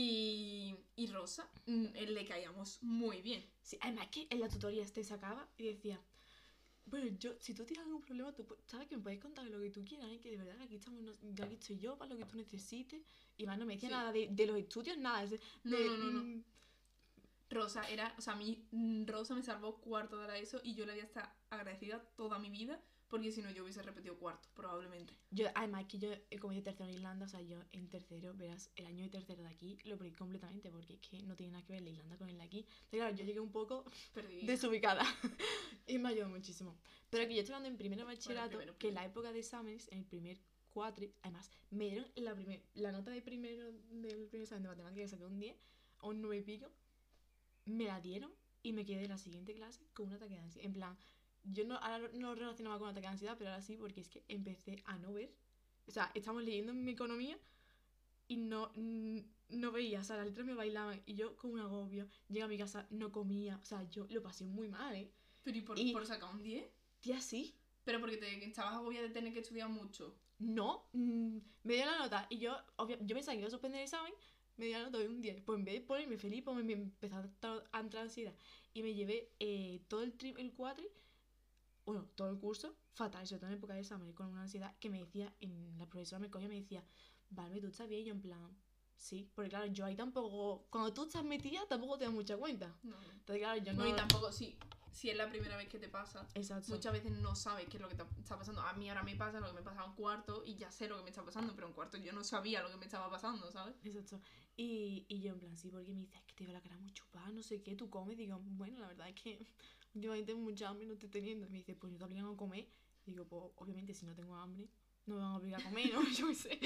Y, y Rosa, mm, él le caíamos muy bien. Sí, además que en la tutoría te sacaba y decía, bueno, yo, si tú tienes algún problema, tú sabes que me puedes contar lo que tú quieras, ¿eh? que de verdad aquí estamos, yo aquí estoy yo para lo que tú necesites. Y más no me decía Sí. nada de, de los estudios, nada. de- No, de, no, no, no. mm, Rosa era, o sea, a mí mm, Rosa me salvó cuarto de la ESO y yo le voy a estar agradecida toda mi vida porque si no yo hubiese repetido cuarto, probablemente. Yo, además que yo, eh, como hice tercero en Irlanda, o sea, yo en tercero, verás, el año de tercero de aquí lo perdí completamente porque es que no tiene nada que ver la Irlanda con el de aquí. Entonces, claro, yo llegué un poco Perdí. desubicada. y me ayudó muchísimo. Pero que yo estoy hablando en primero bachillerato, primero, que en la época de exámenes, en el primer cuatri, además, me dieron la, primer, la nota de primero del primer examen de matemáticas que saqué un 10 o un 9 y pico, me la dieron y me quedé en la siguiente clase con un ataque de ansiedad. En plan, yo no, ahora no lo relacionaba con ataque de ansiedad, pero ahora sí, porque es que empecé a no ver. O sea, estamos leyendo en mi economía y no, no veía, o sea, las letras me bailaban y yo con un agobio, llegué a mi casa, no comía, o sea, yo lo pasé muy mal, ¿eh? Pero ¿y por, y- por sacar un 10? Tía, sí. Pero porque te estabas agobiada de tener que estudiar mucho. No, mm, me dio la nota y yo, obvia- yo pensaba que iba a suspender el examen, me dio la nota de un 10. Pues en vez de ponerme feliz, pues me empezó a tra- a entrar ansiedad. Y me llevé eh, todo el tri, el cuatri, bueno, todo el curso, fatal, sobre todo en época de examen, con una ansiedad que me decía, en la profesora me cogía y me decía, Vale, tú estás bien, y yo en plan, sí, porque claro, yo ahí tampoco, cuando tú estás metida, tampoco te das mucha cuenta. No. Entonces, claro, yo no. Bueno, y tampoco, sí, si es la primera vez que te pasa, Exacto. muchas veces no sabes qué es lo que te está pasando. A mí ahora me pasa lo que me pasaba en cuarto y ya sé lo que me está pasando, pero en cuarto yo no sabía lo que me estaba pasando, ¿sabes? Exacto. Y, y yo en plan, sí, porque me dice, es que te veo la cara muy chupada, no sé qué, tú comes. Digo, bueno, la verdad es que últimamente mucha hambre no estoy teniendo. Y me dice, pues no te obligan a comer. Digo, pues obviamente si no tengo hambre, no me van a obligar a comer, ¿no? yo qué sé.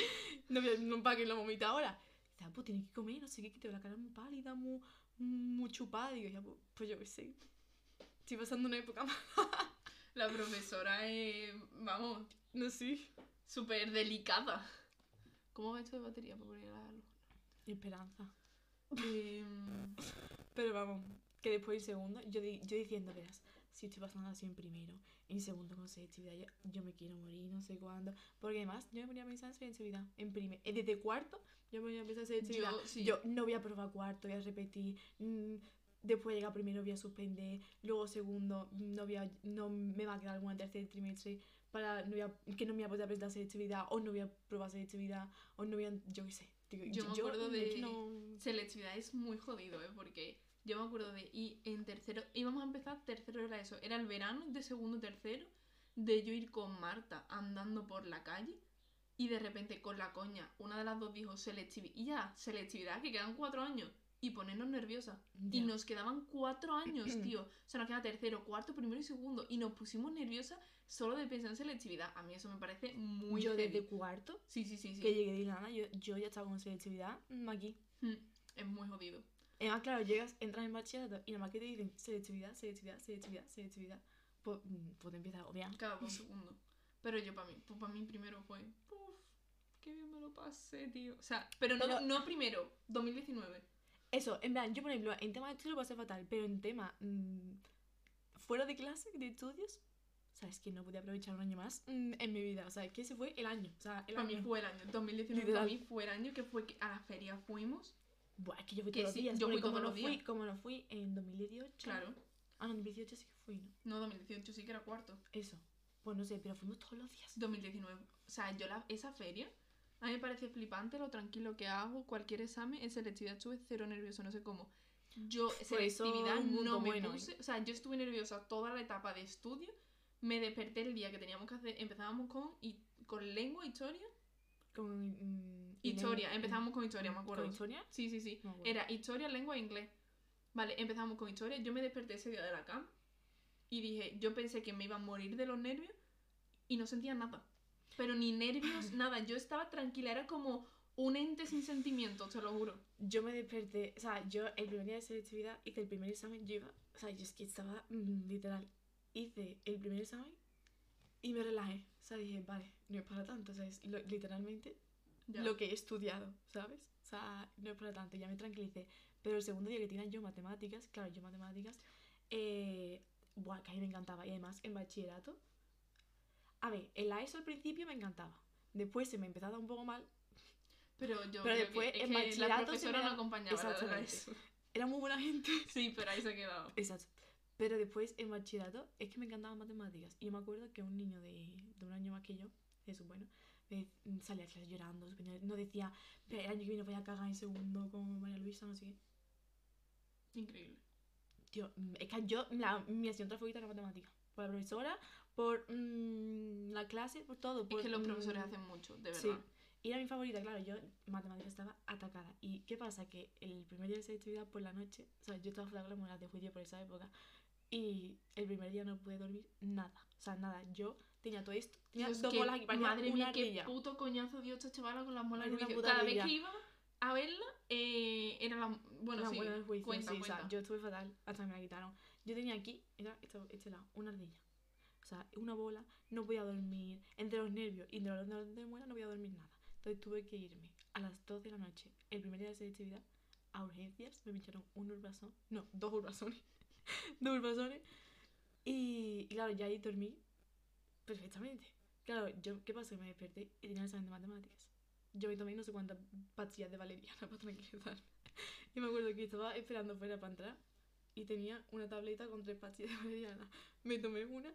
No, no para que lo vomita ahora. Dice, ah, pues tienes que comer, no sé qué, que te veo la cara muy pálida, muy, muy chupada. Digo, ya, pues, pues yo qué sé. Estoy pasando una época más. La profesora es, vamos, No sé. súper delicada. ¿Cómo va esto de batería para poner la luz? Esperanza. Em, Pero vamos, que después en segundo, yo, di- yo diciendo, verás, si estoy pasando así en primero, en segundo con selectividad, yo, yo me quiero morir, no sé cuándo. Porque además, yo me ponía a pensar en selectividad. En primer, eh, desde cuarto, yo me ponía a pensar en selectividad. Yo, sí. Yo no voy a probar cuarto, voy a repetir. mm, después llega primero, voy a suspender. Luego segundo, no, voy a, no me va a quedar alguna tercer trimestre para no voy a- que no me voy a poder presentar selectividad, o no voy a probar selectividad, o no voy a. Yo qué sé. Digo, Yo me acuerdo es de- no- selectividad es muy jodido, ¿eh? Porque Yo me acuerdo de ir en tercero, íbamos a empezar tercero era eso, era el verano de segundo tercero, de yo ir con Marta andando por la calle y de repente con la coña, una de las dos dijo selectividad, y ya, selectividad, que quedan cuatro años, y ponernos nerviosas. Y Ya. nos quedaban cuatro años, tío. O sea, nos queda tercero, cuarto, primero y segundo. Y nos pusimos nerviosas solo de pensar en selectividad. A mí eso me parece muy yo heavy. desde cuarto, Sí, sí, sí, sí. que llegué de Irlanda, yo, yo ya estaba con selectividad mm, aquí. Mm, Es muy jodido. Además, claro, llegas, entras en bachillerato y nada más que te dicen selectividad, selectividad, selectividad, selectividad, pues, mm, pues te empiezas a odiar. Cada dos segundos. Pero yo para mí, pues para mí primero fue. Uf, qué bien me lo pasé, tío. O sea, pero no, Pero- no primero, 2019. Eso, en plan, yo por ejemplo, en tema de estudio lo pasé fatal, pero en tema mm, fuera de clase, de estudios, o sea, es que no podía aprovechar un año más mm, en mi vida. O sea, es que ese fue el año. O sea, el Para mí año. fue el año. 2019 Literal. para mí fue el año que fue que a la feria fuimos. Buah, es que yo fui todos los sí, días. yo fui como no fui, como no fui en 2018. Claro. Ah, no, en 2018 sí que fui, ¿no? No, 2018 sí que era cuarto. Eso. Pues no sé, pero fuimos todos los días. 2019. O sea, yo la, esa feria, a mí me parece flipante lo tranquilo que hago. Cualquier examen, en selectividad estuve cero nervioso, no sé cómo. Yo, selectividad, no me bueno, ¿eh? puse. O sea, yo estuve nerviosa toda la etapa de estudio. Me desperté el día que teníamos que hacer. Empezábamos con, y, con lengua, historia. Con. mm, Historia, lengua- empezamos con historia, me acuerdo. ¿Con historia? Sí, sí, sí. Era historia, lengua e inglés. Vale, empezamos con historia. Yo me desperté ese día de la cama y dije, yo pensé que me iba a morir de los nervios y no sentía nada. Pero ni nervios, nada. Yo estaba tranquila, era como un ente sin sentimientos, te lo juro. Yo me desperté, o sea, yo el primer día de selectividad hice el primer examen, yo iba, o sea, yo es que estaba mm, literal, hice el primer examen y me relajé, o sea, dije, vale, no es para tanto, o sea, es lo- literalmente Ya. lo que he estudiado, ¿sabes? O sea, no es para tanto, ya me tranquilicé. Pero el segundo día que tenía yo matemáticas, claro, yo matemáticas, eh, buah, que a mí me encantaba. Y además en bachillerato, a ver, en la ESO al principio me encantaba. Después se me empezó a dar un poco mal. Pero yo Pero creo después, que, es en que la bachillerato se profesora me no da- acompañaba. la eso. Era muy buena gente. Sí, pero ahí se ha quedado. Exacto. Pero después en bachillerato es que me encantaban matemáticas. Y yo me acuerdo que un niño de, de un año más que yo, eso bueno, me salía a clase llorando, no decía, "Pero el año que viene voy a cagar en segundo con María Luisa, no sé qué. Increíble. Tío, mm, es que yo, la, mi asignatura favorita era matemática. Por la profesora, por mm, la clase, por todo. Es por, que los mm, profesores hacen mucho, de Sí. verdad. Y era mi favorita, claro, yo matemática estaba atacada. ¿Y qué pasa? Que el primer día de selectividad por la noche, o sea, yo estaba con las de juicio por esa época, y el primer día no pude dormir nada. O sea, nada, yo tenía todo esto, tenía Dios, dos qué- bolas aquí, madre una mía, qué puto coñazo dio esta chavala con las muelas del juicio. Cada vez que iba a verla, eh, era la. Bueno, la sí, del juicio, cuenta, sí, cuenta. o sea, yo estuve fatal hasta que me la quitaron. Yo tenía aquí, era esto- este lado, una ardilla. O sea, una bola, no podía dormir, entre los nervios y entre los dolores de muela no podía dormir nada. Entonces tuve que irme a las 12 de la noche, el primer día de selectividad, a urgencias, me pincharon un urbasón, no, dos urbasones, dos urbasones, y, y claro, ya ahí dormí perfectamente. Claro, yo, ¿qué pasó? Me desperté y tenía el examen de matemáticas. Yo me tomé no sé cuántas pastillas de valeriana para tranquilizarme. Y me acuerdo que estaba esperando fuera para entrar y tenía una tableta con tres pastillas de valeriana. Me tomé una,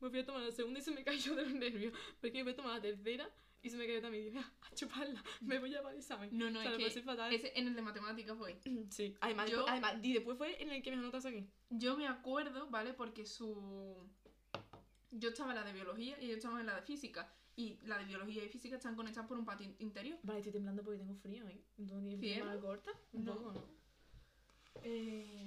me fui a tomar la segunda y se me cayó de los nervios. Porque me fui a tomar la tercera y se me cayó también. Dije, "Ah, a chuparla, me voy a llevar el examen. No, no, o sea, es lo que pasé fatal. ese en el de matemáticas fue. Sí, además, Yo- después- además, y después fue en el que mejor notas saqué. Yo me acuerdo, ¿vale? Porque su. Yo estaba en la de biología y yo estaba en la de física. Y la de biología y física están conectadas por un patio in- interior. Vale, estoy temblando porque tengo frío, ¿eh? Entonces, ¿tienes manga corta? Un No. poco, ¿no? Eh,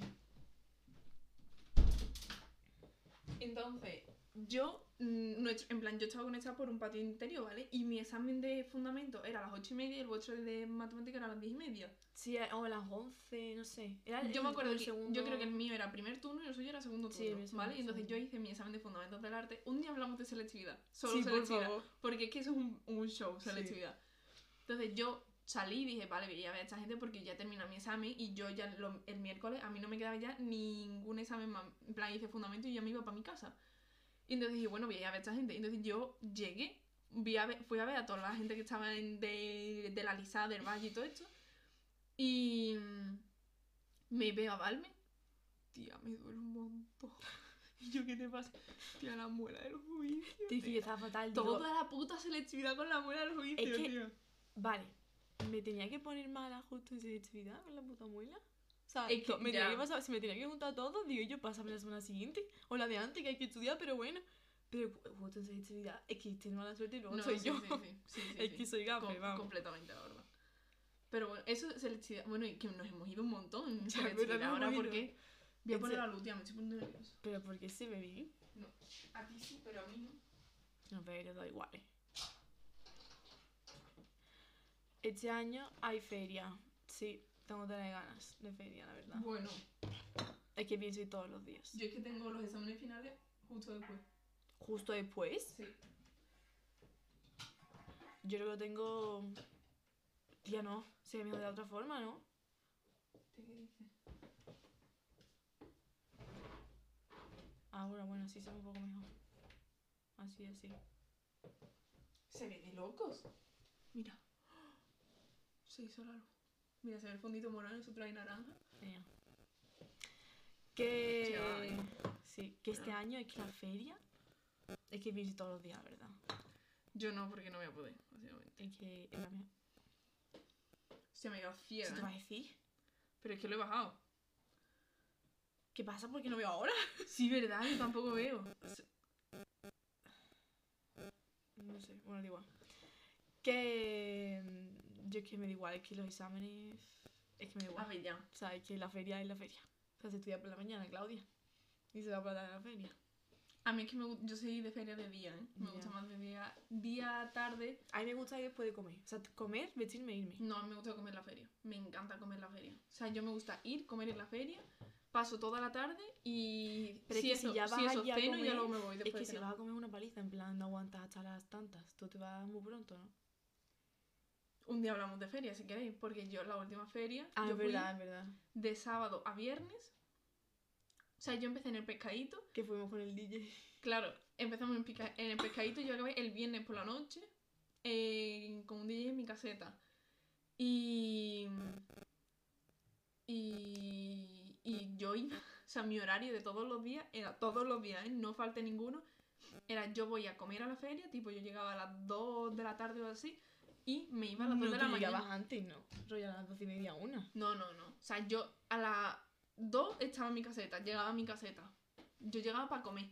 Entonces, yo, mm, nuestro- en plan, yo estaba conectada por un patio interior, ¿vale? Y mi examen de fundamento era a las ocho y media y el vuestro de matemática era a las diez y media. Sí, o a las 11, no sé. Era Yo el- me acuerdo el que segundo... yo creo que el mío era primer turno y el suyo era segundo turno, ¿vale? Y entonces yo hice mi examen de fundamentos del arte. Un día hablamos de selectividad, solo Sí, por selectividad. favor. Porque es que eso es un, un show, Sí. selectividad. Entonces yo salí y dije, vale, voy a ver a esta gente porque ya termina mi examen y yo ya lo- el miércoles a mí no me quedaba ya ningún examen más. En plan, hice fundamento y yo me iba para mi casa. Y entonces dije, bueno, voy a ir a ver a esta gente. Entonces yo llegué, vi a ver- fui a ver a toda la gente que estaba en- de, de la Lisa, del Valle y todo esto. Y mm, me veo a Valme. Tía, me duele un montón. Y yo, ¿qué te pasa? Tía, la muela del juicio. Tío, yo estaba fatal. digo, Toda la puta selectividad con la muela del juicio, Es que- tío. Vale, me tenía que poner mala justo en selectividad con la puta muela. O sea, Es que me tenía que pasar, si me tenía que juntar todo, digo yo, pásame la semana siguiente. O la de antes, que hay que estudiar, pero bueno. Pero justo en selectividad, es que tiene mala suerte y luego No, soy sí, yo. sí, sí, es que soy gafe, Com- vamos. completamente, la verdad. Pero bueno, eso es selectividad. Bueno, y que nos hemos ido un montón en selectividad. Ahora, ¿por qué? Voy a poner la luz, tía, me estoy poniendo nerviosa. Pero porque se ve bien. No, a ti sí, pero a mí no. No, pero da igual. eh. Este año hay feria. Sí, tengo tener ganas de feria, la verdad. Bueno, Es que pienso ir todos los días. yo es que tengo los exámenes finales justo después. Justo después, Sí. yo creo que lo tengo. Tía, no. Se me de otra forma, ¿no? ¿Qué dices? Ahora, bueno, así se ve un poco mejor. Así, así. Se ve de locos. Mira. Se hizo la luz. Mira, se ve el fondito morado nosotros hay naranja. Que. Se va. Sí, que este año es que la feria. Es que pienso ir todos los días, ¿verdad? Yo no, porque no voy a poder, básicamente. Es que es la mejor. Se me ha quedado ¿Qué ciega. te ¿eh? vas a decir? Pero es que lo he bajado. ¿Qué pasa? ¿Por qué no veo ahora? Sí, verdad, yo tampoco veo. No sé, bueno, da igual. Que. Yo es que me da igual, es que los exámenes. Es que me da igual. ver, ya. O sea, es que la feria es la feria. O sea, se estudia por la mañana, Claudia. Y se va por la la feria. A mí es que me, gu- yo soy de feria de día, ¿eh? Me Ya. gusta más de día. Día, tarde. A mí me gusta ir después de comer. O sea, comer, vestirme e irme. No, a mí me gusta comer en la feria. Me encanta comer en la feria. O sea, yo me gusta ir, comer en la feria. Paso toda la tarde y Pero es si que si eso, ya vas si eso allí a ceno y ya comer, luego me voy Es después que de si cenar. vas a comer una paliza, en plan, no aguantas hasta las tantas. Tú te vas muy pronto, ¿no? Un día hablamos de feria, si queréis, porque yo la última feria Ah, yo es fui verdad, es verdad. de sábado a viernes. O sea, yo empecé en el pescadito. Que fuimos con el DJ. Claro, empezamos en, pica- en el pescadito y yo acabé el viernes por la noche eh, con un DJ en mi caseta. Y. Y. Y yo iba. O sea, mi horario de todos los días era todos los días, ¿eh? no falte ninguno. Era yo voy a comer a la feria, tipo yo llegaba a las 2 de la tarde o así, y me iba a las 2 No, de la mañana. llegabas antes, ¿no? Rollo a las doce y media, una. No, no, no. O sea, yo a las 2 estaba en mi caseta, llegaba a mi caseta. Yo llegaba para comer.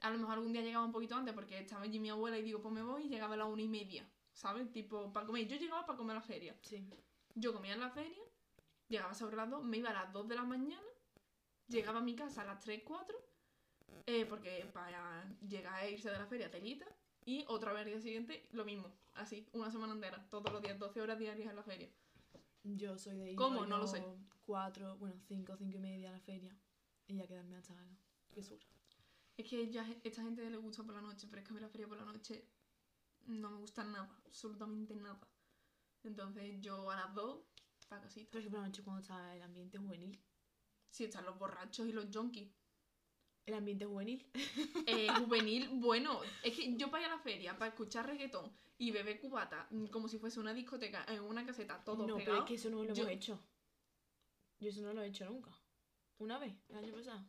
A lo mejor algún día llegaba un poquito antes porque estaba allí mi abuela y digo, pues me voy y llegaba a las una y media, ¿sabes? Tipo, para comer. Yo llegaba para comer a la feria. Sí. Yo comía en la feria, llegaba sobre las 2, me iba a las 2 de la mañana, llegaba a mi casa a las 3, 4, eh, porque para llegar a irse de la feria telita, y otra vez al día siguiente lo mismo, así, una semana entera, todos los días, 12 horas diarias en la feria. Yo soy de ir ¿Cómo? No lo sé. Cuatro, bueno, cinco, cinco y media a la feria. Y ya quedarme hasta la fisura. Es que ya esta gente le gusta por la noche, pero es que a mí la feria por la noche no me gusta nada, absolutamente nada. Entonces yo a las 2, para casita. Pero es que por la noche cuando está el ambiente juvenil. Si están los borrachos y los junkies. El ambiente juvenil. Eh, juvenil, bueno, es que yo para ir a la feria, para escuchar reggaetón y beber cubata, mm, como si fuese una discoteca en una caseta, todo no, pero pegado. es que eso no lo Yo- hemos hecho. Yo eso no lo he hecho nunca. Una vez, el año pasado.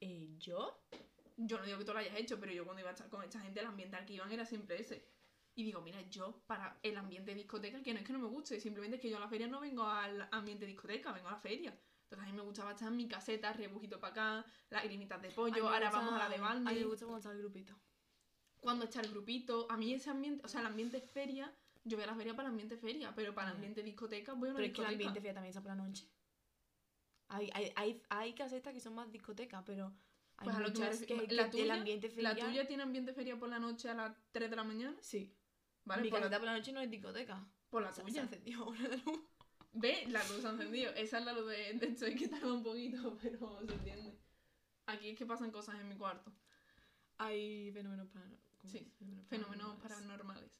Eh, ¿Yo? Yo no digo que tú lo hayas hecho, pero yo cuando iba a estar con esta gente, el ambiente al que iban era siempre ese. Y digo, mira, yo para el ambiente discoteca, que no es que no me guste, simplemente es que yo a la feria no vengo al ambiente discoteca, vengo a la feria. Entonces a mí me gustaba estar en mi caseta, rebujito para acá, lagrimitas de A mí pollo, ahora gusta- vamos a la de A mí me gusta cuando está el grupito. Cuando está el grupito, a mí ese ambiente, o sea, el ambiente feria, yo voy a la feria para el ambiente feria, pero para el ambiente discoteca voy a una Pero es que el discoteca. ambiente fea también está por la noche. Hay, hay, hay, hay casetas que son más discotecas, pero hay Pues a lo que que, la que el tuya- ambiente ¿La ferial... tuya tiene ambiente feria por la noche a las 3 de la mañana? Sí. ¿Vale? Mi Por caseta la, por la noche no es discoteca. por la Se- Se tuya. encendió ahora la luz. Ve, la luz se ha encendido. Esa es la luz de, de es que tarda un poquito, pero se entiende. Aquí es que pasan cosas en mi cuarto. Hay fenómenos paranormales. Sí, Fenómenos paranormales.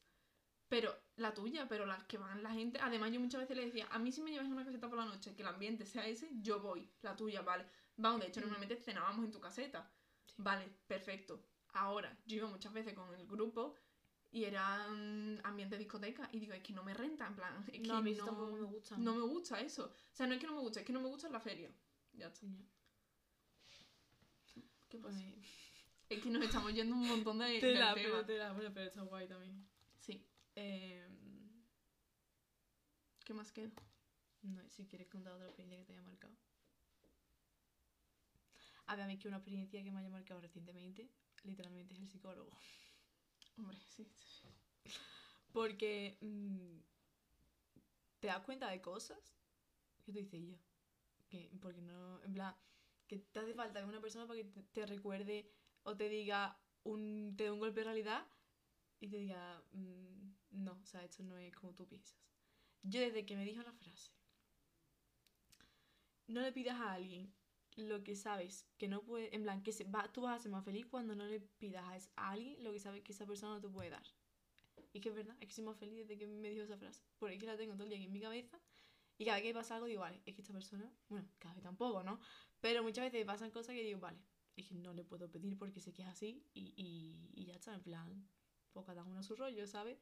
Pero la tuya, pero las que van la gente. Además, yo muchas veces le decía, a mí si me lleváis a una caseta por la noche, que el ambiente sea ese, yo voy. La tuya, vale. Vamos, de hecho, Mm. normalmente cenábamos en tu caseta. Sí. Vale, perfecto. Ahora, yo iba muchas veces con el grupo y era mm, ambiente discoteca. Y digo, es que no me renta, en plan. Es que No, a mí no, tampoco me gusta. no me gusta eso. O sea, no es que no me guste, es que no me gusta la feria. Ya está. Ya. ¿Qué pasa? Pues, Es que nos estamos yendo un montón de, tela, del pero tela, bueno, pero está guay también. Sí. Eh, ¿Qué más queda? No, si quieres contar otra experiencia que te haya marcado. A ver, a mí que una experiencia que me haya marcado recientemente, literalmente es el psicólogo. Hombre, sí. Porque mm, te das cuenta de cosas que tú dices yo. Que, porque no, en plan, que te hace falta una persona para que te, te recuerde o te diga, un, te dé un golpe de realidad y te diga, mm, no, o sea, esto no es como tú piensas. Yo desde que me dijo la frase, no le pidas a alguien lo que sabes que no puede, en plan, que se va, tú vas a ser más feliz cuando no le pidas a, alguien lo que sabes que esa persona no te puede dar. Y que es verdad, es que soy más feliz desde que me dijo esa frase. Porque es que la tengo todo el día aquí en mi cabeza. Y cada vez que pasa algo digo, vale, es que esta persona, bueno, cada vez tampoco, ¿no? Pero muchas veces pasan cosas que digo, vale, es que no le puedo pedir porque sé que es así y, y, y ya está, en plan, pues cada uno a su rollo, ¿sabes?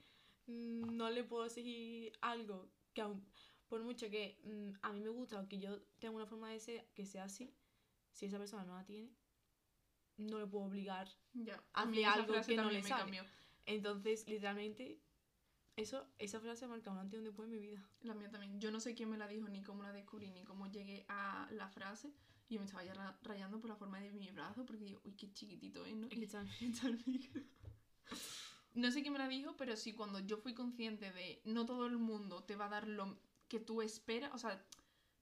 Mm, No le puedo exigir algo que aun, por mucho que mm, a mí me gusta o que yo tenga una forma de ser que sea así, si esa persona no la tiene, no le puedo obligar. Ya. A esa algo que no le sale. cambió. Entonces, literalmente, eso, esa frase ha marcado un antes y un después en mi vida. La mía también. Yo no sé quién me la dijo, ni cómo la descubrí, ni cómo llegué a la frase. Y yo me estaba ya ra- rayando por la forma de mi brazo, porque digo, uy, qué chiquitito es, ¿no? Es que Y está- está el micro. No sé quién me la dijo, pero sí, cuando yo fui consciente de no todo el mundo te va a dar lo que tú esperas, o sea,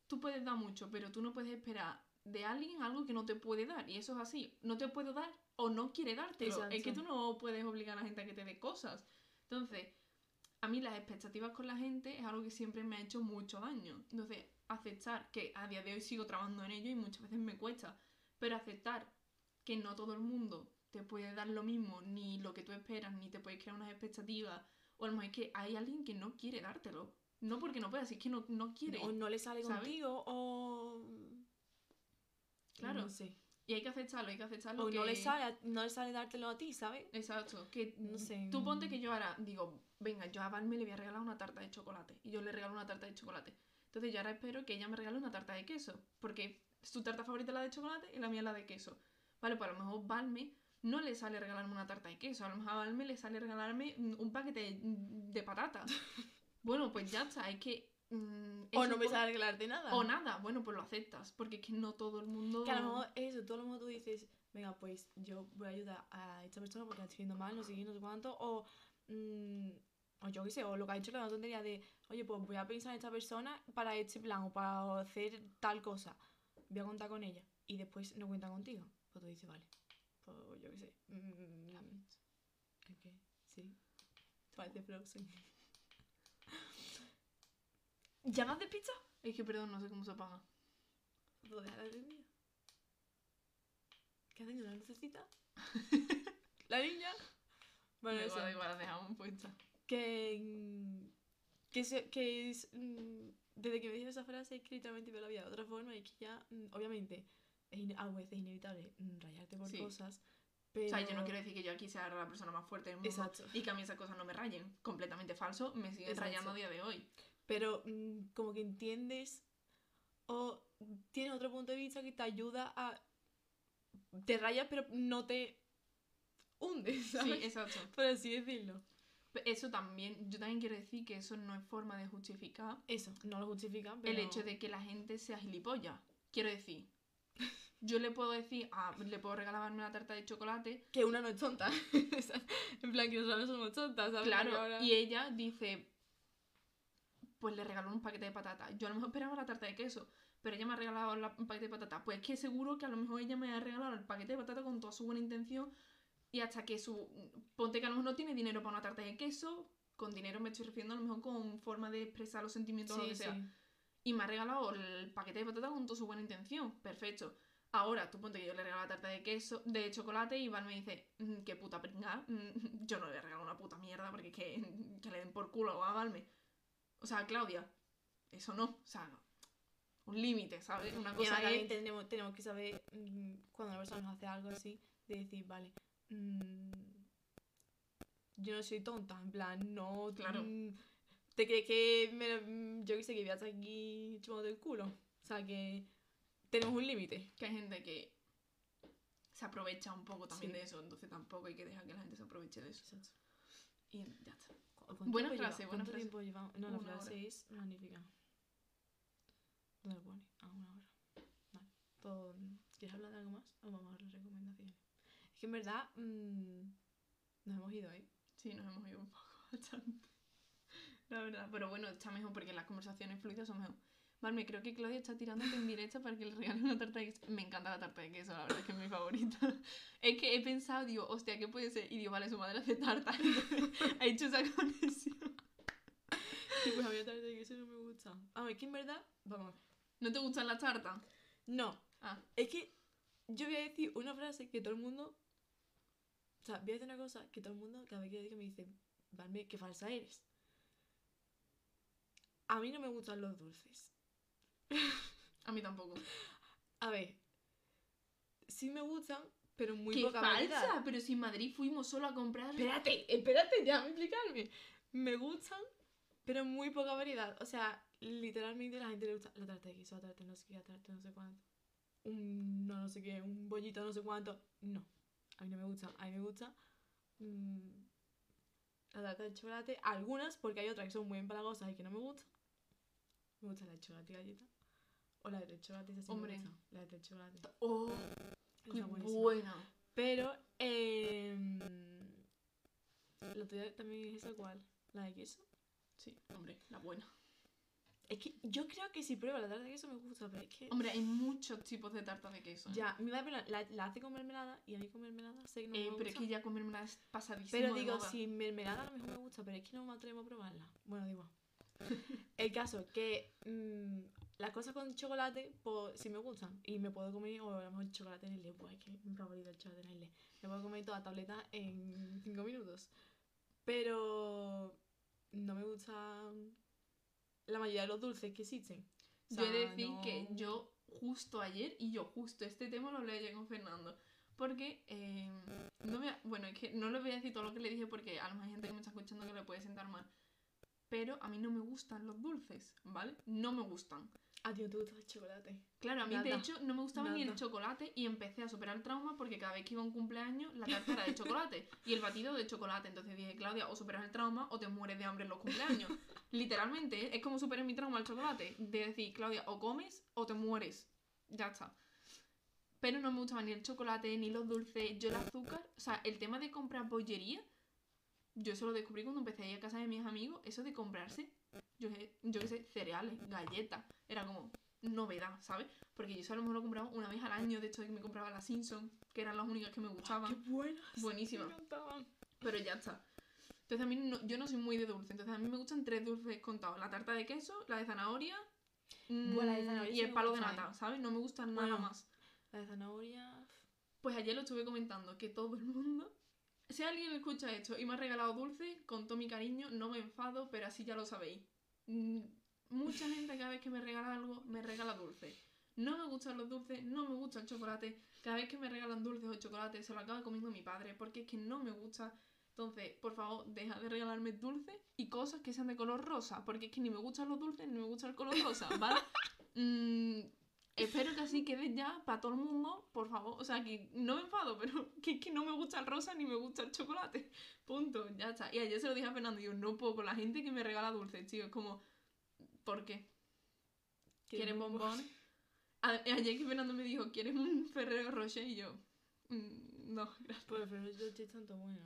tú puedes dar mucho, pero tú no puedes esperar de alguien algo que no te puede dar. Y eso es así, no te puede dar o no quiere dártelo. Es que Exacto. tú no puedes obligar a la gente a que te dé cosas. Entonces, a mí las expectativas con la gente es algo que siempre me ha hecho mucho daño. Entonces, aceptar que a día de hoy sigo trabajando en ello y muchas veces me cuesta, pero aceptar que no todo el mundo te puede dar lo mismo, ni lo que tú esperas, ni te puedes crear unas expectativas, o a lo mejor es que hay alguien que no quiere dártelo. No porque no pueda, es que no, no quiere. O no le sale ¿sabes? contigo, o. Claro. No sé. Y hay que aceptarlo, hay que aceptarlo. O que... no le sale, a- no le sale dártelo a ti, ¿sabes? Exacto, que No sé. tú ponte que yo ahora digo, venga, yo a Valme le voy a regalar una tarta de chocolate y yo le regalo una tarta de chocolate. Entonces yo ahora espero que ella me regale una tarta de queso, porque su tarta favorita es la de chocolate y la mía es la de queso. Vale, pues a lo mejor Valme no le sale regalarme una tarta de queso, a lo mejor a Valme le sale regalarme mm, un paquete de, de patatas. bueno, pues ya está, es que... mm, O no me por- sale arreglarte nada. O nada, bueno, pues lo aceptas, porque es que no todo el mundo... Que a lo mejor eso, a lo mejor tú dices, venga, pues yo voy a ayudar a esta persona porque la estoy viendo mal, no sé qué, no sé cuánto, o, mm, o yo qué sé, o lo que ha es una tontería de, oye, pues voy a pensar en esta persona para este plan o para hacer tal cosa, voy a contar con ella, y después no cuenta contigo, pues tú dices, vale, pues yo qué sé. mm, ¿el qué? Sí, parece Frozen. ¿Llamas de pizza? Es que, perdón, no sé cómo se apaga. ¿Puedo dejar la niña? ¿Qué hacen? ¿Una lucecita? ¿La niña? Bueno, Da eso. igual, da igual, la dejamos puesta. Que. mm, Que, se- que es. mm, Desde que me dijo esa frase, es que literalmente veo la vida de otra forma y que ya, mm, obviamente, es a veces inevitable mm, rayarte por Sí. cosas. Pero... O sea, yo no quiero decir que yo aquí sea la persona más fuerte del mundo Exacto. y que a mí esas cosas no me rayen. Completamente falso, me siguen Exacto. rayando a día de hoy. Pero mm, como que entiendes o tienes otro punto de vista que te ayuda a... Te rayas pero no te hundes, Sí, ¿sabes? exacto. Por así decirlo. Eso también, yo también quiero decir que eso no es forma de justificar Eso, no lo justifica, pero... el hecho de que la gente sea gilipollas. Quiero decir, yo le puedo decir, ah, le puedo regalarme una tarta de chocolate, Que una no es tonta. en plan, que nosotros no somos tontas, ¿sabes? claro, ahora- y ella dice, pues le regaló un paquete de patatas. Yo a lo mejor esperaba la tarta de queso, pero ella me ha regalado la- un paquete de patatas. Pues es que seguro que a lo mejor ella me ha regalado el paquete de patatas con toda su buena intención y hasta que su... Ponte que a lo mejor no tiene dinero para una tarta de queso, con dinero me estoy refiriendo a lo mejor con forma de expresar los sentimientos o lo Sí, que sea. sí. Y me ha regalado el paquete de patatas con toda su buena intención. Perfecto. Ahora, tú ponte que yo le regalo la tarta de queso, de chocolate, y Iván me dice, "Mm, qué puta pringa. mm, Yo no le regalo una puta mierda porque es que, que le den por culo a Valme. O sea, Claudia, eso no. O sea, un límite, ¿sabes? Una cosa también que... tenemos, tenemos que saber mm, cuando una persona nos hace algo así, de decir, vale, mm, yo no soy tonta, en plan, no... Claro. mm, ¿Te crees que me, mm, yo qué sé, que voy a estar aquí chupando el culo? O sea, que tenemos un límite. que hay gente que se aprovecha un poco también Sí. de eso, entonces tampoco hay que dejar que la gente se aproveche de eso. Y ya está. ¿Cuánto Buena frase, buena ¿Cuánto frase. tiempo llevamos? No, la Una frase hora. es magnífica. ¿Dónde lo pone? Ah, una hora. Vale. Pues, ¿quieres hablar de algo más? O vamos a las recomendaciones. Es que en verdad mm, nos hemos ido ahí. Sí, nos hemos ido un poco bastante. La verdad. Pero bueno, está mejor porque las conversaciones fluidas son mejor. Vale, creo que Claudia está tirándote en directa para que le regalen una tarta de queso. Me encanta la tarta de queso, la verdad es que es mi favorita. Es que he pensado, digo, hostia, ¿qué puede ser? Y digo, vale, su madre hace tarta. ha hecho esa conexión. Y pues a mí la tarta de queso no me gusta. A ver, que en verdad, vamos. ¿No te gustan las tartas? No, Ah, es que yo voy a decir una frase que todo el mundo. O sea, voy a decir una cosa que todo el mundo, cada vez que diga, me dice, Valme, qué falsa eres. A mí no me gustan los dulces. A mí tampoco. A ver, sí me gustan, pero muy ¡Qué poca falsa! variedad. Pero si en Madrid fuimos solo a comprar... Espérate, espérate, déjame explicarme. Me gustan, pero muy poca variedad. O sea, literalmente la gente le gusta la tarta de queso, la tarta de no sé qué, la tarta de no sé cuánto. Un no, no sé qué, un bollito no sé cuánto. No, a mí no me gusta. A mí me gusta mm, la tarta de chocolate. Algunas, porque hay otras que son muy empalagosas y que no me gustan. Me gusta la de chocolate y galleta. O la de chocolate, esa sí Hombre. me gusta. La de chocolate. ¡Oh! Esa ¡Qué buena! Pero, eh, la tuya también es esa cual, la de queso. Sí, hombre, la buena. Es que yo creo que si pruebo la tarta de queso me gusta, pero es que. Hombre, hay muchos tipos de tarta de queso. ¿eh? Ya, mi madre la, la, hace con mermelada y a mí con mermelada sé que no Eh, me pero es gusta. que ya con mermelada es pasadísimo Pero digo, sin mermelada a lo mejor me gusta, pero es que no me atrevo a probarla. Bueno, igual. El caso que mm, las cosas con chocolate, pues sí me gustan. Y me puedo comer, o a lo mejor chocolate en el pues es que es mi favorito el chocolate en el Me puedo comer toda tableta en 5 minutos. Pero no me gustan la mayoría de los dulces que existen. O Yo he de decir no- que yo justo ayer, y yo justo este tema lo hablé ayer con Fernando. Porque, eh, no me, bueno, es que no le voy a decir todo lo que le dije porque a lo mejor hay gente que me está escuchando que le puede sentar mal. Pero a mí no me gustan los dulces, ¿vale? No me gustan. A ti no te gusta el chocolate. Claro, a mí de hecho no me gustaba ni el chocolate y empecé a superar el trauma porque cada vez que iba a un cumpleaños la tarta era de chocolate y el batido de chocolate. Entonces dije, Claudia, o superas el trauma o te mueres de hambre en los cumpleaños. Literalmente, ¿eh? es como superar mi trauma al chocolate. De decir, Claudia, o comes o te mueres. Ya está. Pero no me gustaba ni el chocolate ni los dulces. Yo el azúcar, o sea, el tema de comprar bollería, yo eso lo descubrí cuando empecé a ir a casa de mis amigos. Eso de comprarse, yo, qué- yo sé, cereales, galletas. Era como novedad, ¿sabes? Porque yo eso a lo mejor lo compraba una vez al año. De hecho, que me compraba las Simpsons, que eran las únicas que me gustaban. ¡Qué buenas! Buenísima. Me encantaban. Pero ya está. Entonces a mí no, yo no soy muy de dulce. Entonces a mí me gustan tres dulces contados. La tarta de queso, la de zanahoria, la de mm, zanahoria y el palo de nata, ¿eh? ¿sabes? No me gustan nada más. La de zanahoria. Pues ayer lo estuve comentando, que todo el mundo... Si alguien escucha esto y me ha regalado dulce, con todo mi cariño, no me enfado, pero así ya lo sabéis. Mm, Mucha gente cada vez que me regala algo, me regala dulce. No me gustan los dulces, no me gusta el chocolate. Cada vez que me regalan dulces o chocolate, se lo acaba comiendo mi padre, porque es que no me gusta. Entonces, por favor, deja de regalarme dulces y cosas que sean de color rosa, porque es que ni me gustan los dulces ni me gusta el color rosa, ¿vale? Mm, espero que así quede ya para todo el mundo, por favor. O sea, que no me enfado, pero que es que no me gusta el rosa ni me gusta el chocolate. Punto, ya está. Y ayer se lo dije a Fernando, digo, no puedo con la gente que me regala dulces, tío. Es como, ¿por qué? ¿Quieren bombones? A- ayer que Fernando me dijo, ¿quieres un Ferrero Rocher? Y yo, "Mm, no, gracias. Pues el Ferrero Rocher es tanto bueno.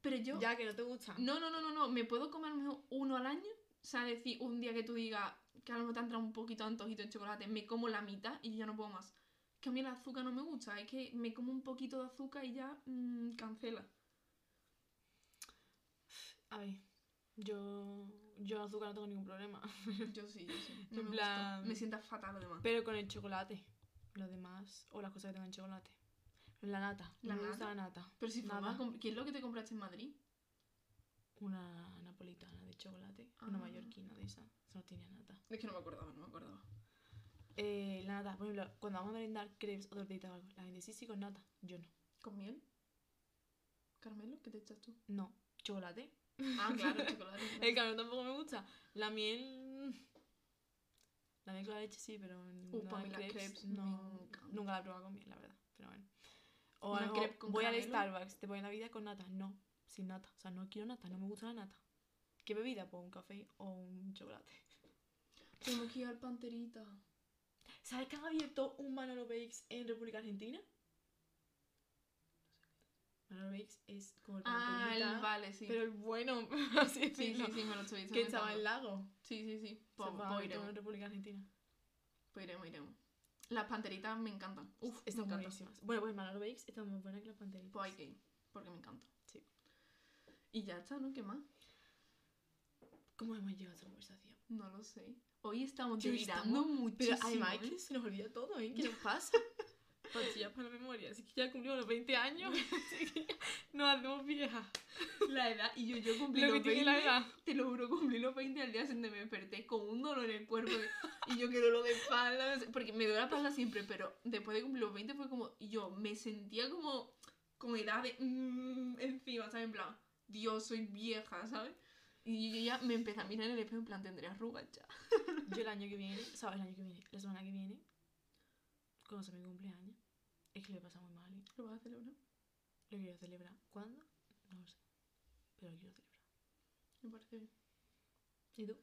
Pero yo, Ya que no te gusta. no, no, no, no, no, me puedo comer uno al año. O sea, decir, un día que tú digas que a lo mejor te ha entrado un poquito de antojito de chocolate, me como la mitad y ya no puedo más. Que a mí el azúcar no me gusta, es que me como un poquito de azúcar y ya mm, cancela. A ver, yo. Yo azúcar no tengo ningún problema. Yo sí, yo sí. No me, plan- gusta. me sienta fatal además. Pero con el chocolate. Lo demás. O las cosas que tengan chocolate. La nata. ¿La no me gusta nata? la nata. Pero si nada. ¿qué es lo que te compraste en Madrid? Una napolitana de chocolate. Una Ah. mallorquina de esa. Eso no tiene nata. Es que no me acordaba, no me acordaba. Eh, la nata, por ejemplo, cuando vamos a merendar crepes o tortitas o algo, la gente sí, sí, con nata. Yo no. ¿Con miel? ¿Caramelo? ¿Qué te echas tú? No. ¿Chocolate? Ah, claro, chocolate. claro. El caramelo tampoco me gusta. La miel. La miel con la leche sí, pero. Uh, no pa' en mí las crepes, crepes no. Nunca la he probado con miel, la verdad. Pero bueno. O Una a crepe con voy al caramelo. Starbucks, te ponen la vida con nata. No. sin nata. O sea, no quiero nata, no me gusta la nata. ¿Qué bebida? Pues un café o un chocolate. Tengo que ir al Panterita. ¿Sabes que han abierto un Manolo Bakes en República Argentina? Manolo Bakes es como el Ah, Panterita, el, vale, sí. pero el bueno, así sí, sí, decirlo, sí, me lo estoy que estaba en el lago. Sí, sí, sí. Se Pues, va pues iremos. en República Argentina. Pues iremos, iremos. Las panteritas me encantan. Uf, Están encantan. buenísimas. Bueno, pues Manolo Bakes está más buena que las Panteritas. Pues hay que ir, porque me encanta. Sí. Y ya está, ¿no? ¿Qué más? ¿Cómo hemos llegado a esta conversación? No lo sé. Hoy estamos delirando muchísimo. Pero además es ¿eh? que se nos olvida todo, ¿eh? ¿Qué nos pasa? Pastillas para la memoria. Así que ya cumplimos los 20 años. Así que nos hacemos viejas. La edad. Y yo, yo cumplí Lo los tiene 20. la edad. Te lo juro, cumplí los 20 al día siguiente me desperté con un dolor en el cuerpo. Y yo que dolor de espalda. Porque me duele la espalda siempre, pero después de cumplir los 20 fue como. Y yo me sentía como. Con edad de. mm, encima, ¿sabes? En plan, Dios, soy vieja, ¿sabes? Y yo ya me empecé a mirar en el espejo en plan, tendré arrugas ya. Yo el año que viene, ¿sabes? El año que viene, la semana que viene, cuando sea mi cumpleaños, es que lo he pasado muy mal. ¿eh? ¿Lo vas a celebrar? Lo quiero celebrar. ¿Cuándo? No lo sé. Pero lo quiero celebrar. Me parece bien. ¿Y tú?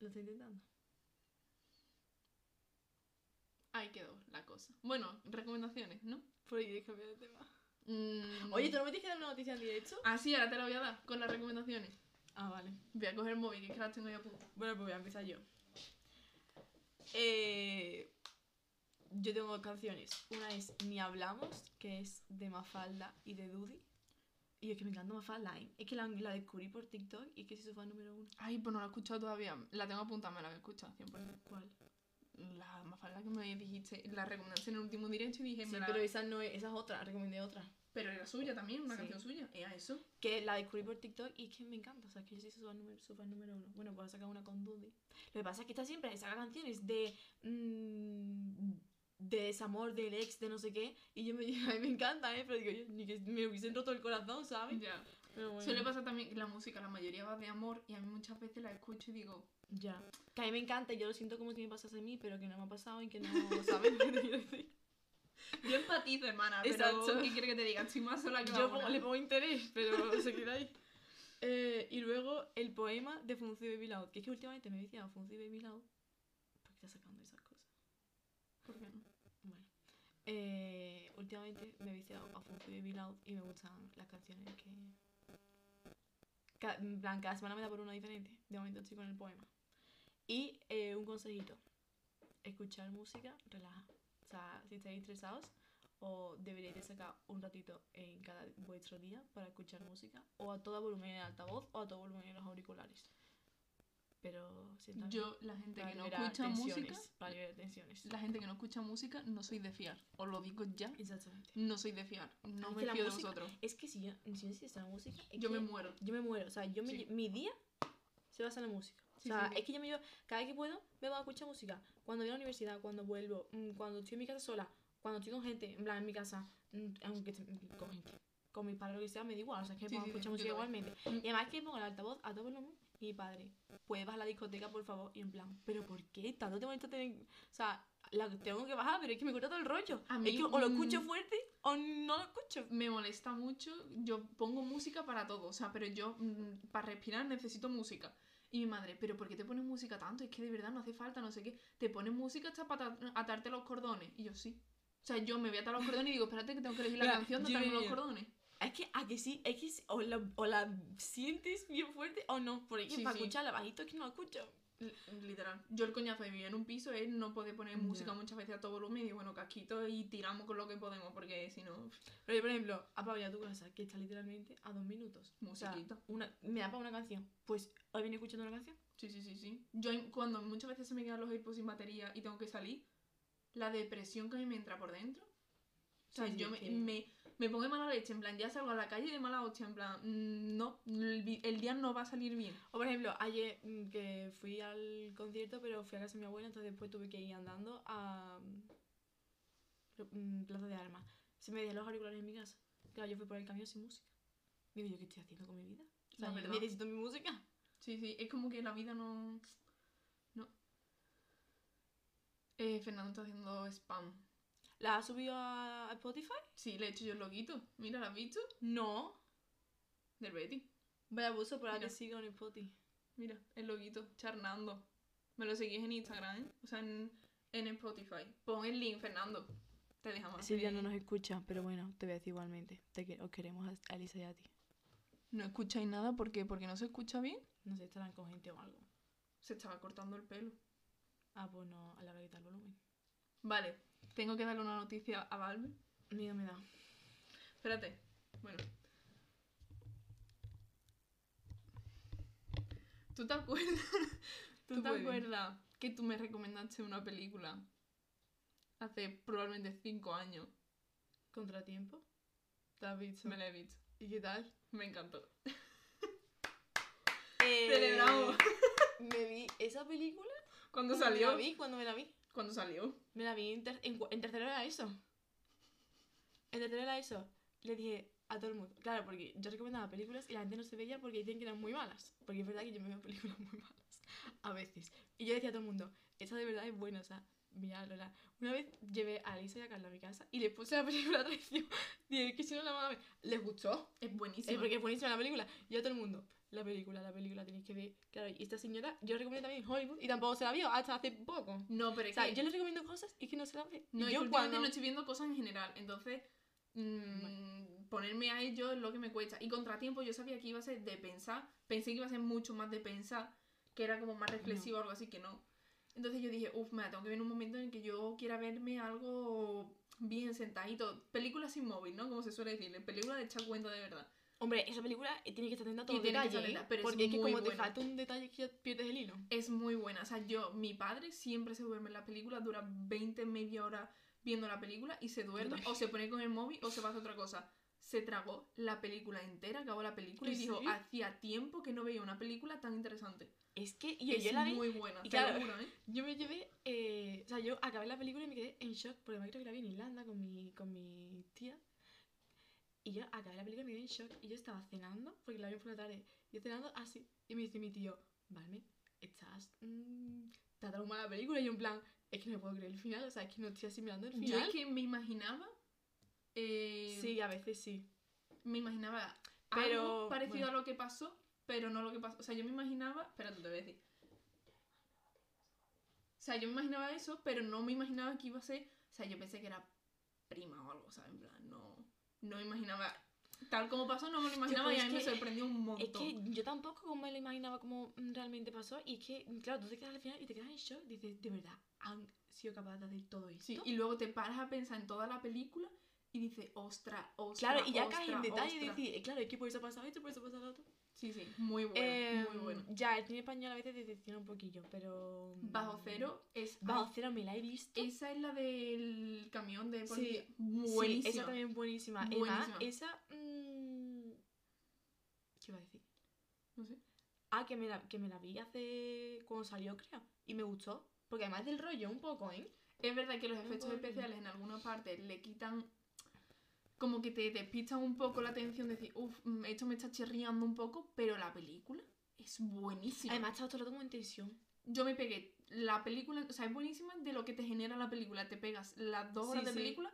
¿Lo estás intentando? Ahí quedó la cosa. Bueno, recomendaciones, ¿no? Por ahí cambiar de tema. Mm, Oye, ¿tú no me tienes que dar una noticia en directo? Ah, sí, ahora te la voy a dar con las recomendaciones. Ah, vale. Voy a coger el móvil, que es que las tengo ya apuntadas. Bueno, pues voy a empezar yo. Eh, yo tengo dos canciones. Una es Ni Hablamos, que es de Mafalda y de Dudy. Y es que me encanta Mafalda, ¿eh? Es que la, la descubrí por TikTok y es que soy su fan número uno. Ay, pues no la he escuchado todavía. La tengo apuntada, me la voy a escuchar 100%. ¿Cuál? La más falda que me dijiste, la recomendaste en el último directo y dije, Sí, la- pero esa no es, esa es otra, recomendé otra. Pero era suya también, una Sí. canción suya. Era eso. Que la descubrí por TikTok y es que me encanta. O sea, que yo soy su fan número, su fan número uno. Bueno, pues voy a sacar una con Dudy. Lo que pasa es que esta siempre saca canciones de. mm, de desamor, del ex, de no sé qué. Y yo me, a mí me encanta, ¿eh? Pero digo, yo, ni que me hubiesen roto el corazón, ¿sabes? Ya. Pero bueno. Suele pasar también que la música, la mayoría va de amor y a mí muchas veces la escucho y digo, Ya. Que a mí me encanta y yo lo siento como si me pasase a mí, pero que no me ha pasado y que no. ¿Sabes lo que te quiero decir? yo empatizo, hermana, pero Exacto. ¿qué quiere que te diga? Estoy más sola que Yo pongo- le pongo interés, pero se queda ahí. Eh, y luego el poema de Funci Baby Loud. Que es que últimamente me he viciado a Funci Baby Loud. ¿Por qué estás sacando esas cosas? ¿Por qué no? Bueno. Eh, últimamente me he viciado a Funci Baby Loud y me gustan las canciones que. Ca- en plan, cada semana me da por una diferente. De momento estoy con el poema. Y eh, un consejito. Escuchar música relaja. O sea, si estáis estresados, o deberíais de sacar un ratito en cada vuestro día para escuchar música, o a todo volumen en altavoz, o a todo volumen en los auriculares. Pero siento Yo, la gente que no escucha música, Para liberar tensiones. la gente que no escucha música, no soy de fiar. Os lo digo ya, Exactamente. no soy de fiar. No Es me fío de música- vosotros. Es que si yo, si yo la música, es Yo que me muero. yo me muero. O sea, yo me, Sí. mi día se basa en la música. O Sí, sea, sí, es que yo me llevo, cada vez que puedo, me voy a escuchar música. Cuando voy a la universidad, cuando vuelvo, mm, cuando estoy en mi casa sola, cuando estoy con gente, en plan, en mi casa, mm, aunque mm, con gente, con mi padre o lo que sea, me da igual. O sea, es que pongo sí, escuchar música igualmente. Y además que pongo el altavoz a todo volumen mi padre, ¿puedes bajar la discoteca, por favor? Y en plan, ¿pero por qué? Tanto te molesta tener... O sea, la tengo que bajar, pero es que me corta todo el rollo. A es mí, que o lo escucho mm, fuerte o no lo escucho. me molesta mucho. Yo pongo música para todo, o sea, pero yo mm, para respirar necesito música. Y mi madre, ¿pero por qué te pones música tanto? Es que de verdad no hace falta, no sé qué. Te pones música hasta para ata- atarte los cordones. Y yo sí. O sea, yo me voy a atar los cordones y digo, espérate que tengo que elegir la Mira, canción de atarme los cordones. Es que a que sí, es que sí, o la, o la sientes bien fuerte o no. Por ahí Sí, para sí. escucharla bajito es que no la escucho. L- Literal. Yo el coñazo de vivir en un piso es no poder poner música muchas veces a todo volumen y bueno, casquito y tiramos con lo que podemos porque si no, Pero yo, por ejemplo, a Pablo a tu casa, que está literalmente a dos minutos. O sea, musiquita. una, me da para una canción. Pues hoy viene escuchando una canción. Sí, sí, sí, sí. Yo cuando muchas veces se me quedan los AirPods sin batería y tengo que salir, la depresión que a mí me entra por dentro. O sea, Sí, yo me, me, me pongo de mala leche, en plan, ya salgo a la calle de mala hostia, en plan, mm, no, el, día no va a salir bien. O por ejemplo, ayer mm, que fui al concierto, pero fui a casa de mi abuela, entonces después tuve que ir andando a mm, Plaza de Armas. Se me dejan los auriculares en mi casa. Claro, yo fui por el camión sin música. Digo, ¿yo qué estoy haciendo con mi vida? O sea, yo necesito mi música. Sí, sí, es como que la vida no... No. Eh, Fernando está haciendo spam. ¿La has subido a Spotify? Sí, le he hecho yo el loguito. Mira, ¿la has visto? No. Del Betty. Vaya abuso Mira. que sigo en Spotify. Mira, el loguito, charnando. Me lo seguís en Instagram, ¿eh? O sea, en, en Spotify. Pon el link, Fernando. Te dejamos. Silvia no nos escucha, pero bueno, te voy a decir igualmente. Te os queremos a a Elisa y a ti. ¿No escucháis nada? ¿Por qué? ¿Porque no se escucha bien? No sé, estarán con gente o algo. Se estaba cortando el pelo. Ah, pues no, a la hora de quitar el volumen. Vale, tengo que darle una noticia a Valve. Miedo me da. Espérate. Bueno. ¿Tú te acuerdas? ¿Tú Tú te acuerdas que tú me recomendaste una película hace probablemente cinco años? ¿Contratiempo? ¿Te has visto? Me la he visto. ¿Y qué tal? Me encantó. Eh, Celebramos. Me vi esa película. ¿Cuándo ¿Cuándo Me la salió? vi, cuando me la vi. ¿Cuándo salió? Me la vi en, ter- en, en tercero era eso. En tercero era eso. Le dije a todo el mundo. Claro, porque yo recomendaba películas y la gente no se veía porque decían que eran muy malas. Porque es verdad que yo me veo películas muy malas. A veces. Y yo decía a todo el mundo, esa de verdad es buena, o sea, mira, Lola. Una vez llevé a Lisa y a Carla a mi casa y les puse la película traición. Dije, que si no la van a ver. ¿Les gustó? Es Es buenísimo. porque es buenísima la película. Y a todo el mundo, la película, la película, tenéis que ver. Claro, y esta señora, yo recomendé también Hollywood y tampoco se la vio hasta hace poco. No, pero O es sea, que... yo les recomiendo cosas y que no se la ve. No, y yo cuando... no estoy viendo cosas en general. Entonces, mm, ponerme a ello es lo que me cuesta. Y contratiempo, yo sabía que iba a ser de pensar. Pensé que iba a ser mucho más de pensar, que era como más reflexivo o algo así, que no. Entonces yo dije, uff, me la tengo que ver en un momento en el que yo quiera verme algo bien sentadito. Película sin móvil, ¿no? Como se suele decir. Película de echar cuenta de verdad. Hombre, esa película eh, tiene que estar atenta a todo Y tiene que detalle, estar ¿eh? atenta, pero es Porque es que como te buena. falta un detalle que ya pierdes el hilo. Es muy buena. O sea, yo, mi padre siempre se duerme en la película, dura 20, media hora viendo la película y se duerme, o se pone con el móvil o se va a hacer otra cosa. Se tragó la película entera, acabó la película y ¿En dijo, serio? hacía tiempo que no veía una película tan interesante. Es que yo, es yo la vi, muy buena, y te claro, lo juro, ¿eh? yo me llevé, eh, o sea, yo acabé la película y me quedé en shock, porque me creo que la vi en Irlanda con mi, con mi tía. Y yo acabé la película y me quedé en shock. Y yo estaba cenando, porque la vi por la tarde, yo cenando así. Y me dice mi tío, Valme, estás. mm, te ha traumado la película. Y yo en plan, es que no me puedo creer el final, o sea, es que no estoy asimilando el Yo final. es que me imaginaba... eh, Sí, a veces sí. Me imaginaba Pero, algo parecido bueno. a lo que pasó, pero no lo que pasó. O sea, yo me imaginaba... Espérate, te voy a decir. O sea, yo me imaginaba eso, pero no me imaginaba que iba a ser... O sea, yo pensé que era prima o algo, ¿sabes? En plan, no... Imaginaba... Tal como pasó, no me lo imaginaba y a mí me sorprendió un montón. Es que yo tampoco como me lo imaginaba como mm, realmente pasó. Y es que, claro, tú te quedas al final y te quedas en shock. Dices, ¿de verdad han sido capaces de hacer todo esto? Sí, y luego te paras a pensar en toda la película y dices, ostra, ostra, Claro, y ya caes en detalle y ostra". decir, eh, claro, es que por eso ha pasado esto, por eso ha pasado lo otro. Sí, sí, muy bueno, Em, muy bueno. Ya, el cine español a veces decepciona un poquillo, pero. mm, Bajo cero es... Bajo cero me la he visto. Esa es la del camión de policía. Sí, Buenísima. esa también es buenísima. Buenísima. Esa. mm, ¿Qué iba a decir? No sé. Ah, que me, la, que me la vi hace. cuando salió, creo. Y me gustó. Porque además del rollo un poco, ¿eh? Es verdad que los efectos especiales en alguna parte le quitan. Como que te despistan un poco la atención de decir, uff, esto me está chirriando un poco, pero la película es buenísima. Además, está todo el rato en tensión. yo me pegué la película, o sea, es buenísima de lo que te genera la película. Te pegas las dos Sí, horas de sí. película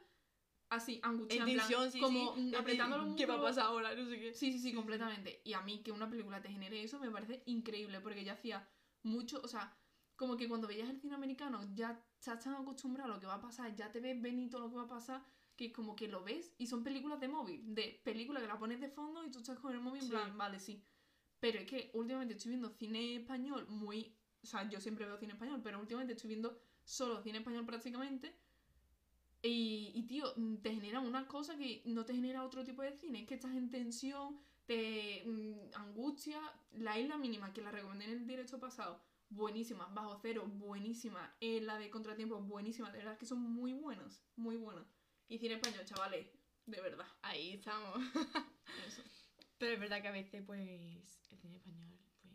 así, angustiada, plan, tensión, sí, como sí. mm, decir, los ¿Qué va a pasar ahora? No sé qué. Sí, sí, sí, Sí, sí. completamente. Y a mí que una película te genere eso me parece increíble, porque ya hacía mucho, o sea, como que cuando veías el cine americano ya estás tan acostumbrado a lo que va a pasar, ya te ves benito lo que va a pasar, que es como que lo ves y son películas de móvil, de película que la pones de fondo y tú estás con el móvil en Sí. plan, vale, sí. Pero es que últimamente estoy viendo cine español muy, o sea, yo siempre veo cine español, pero últimamente estoy viendo solo cine español prácticamente. Y, y, tío, te genera una cosa que no te genera otro tipo de cine. Es que estás en tensión, te mm, angustia. La isla mínima, que la recomendé en el directo pasado, buenísima. Bajo cero, buenísima. Eh, la de contratiempo, buenísima. De verdad que son muy buenas, muy buenas. Y cine español, chavales, de verdad. Ahí estamos. Eso. Pero es verdad que a veces, pues, el cine español, pues,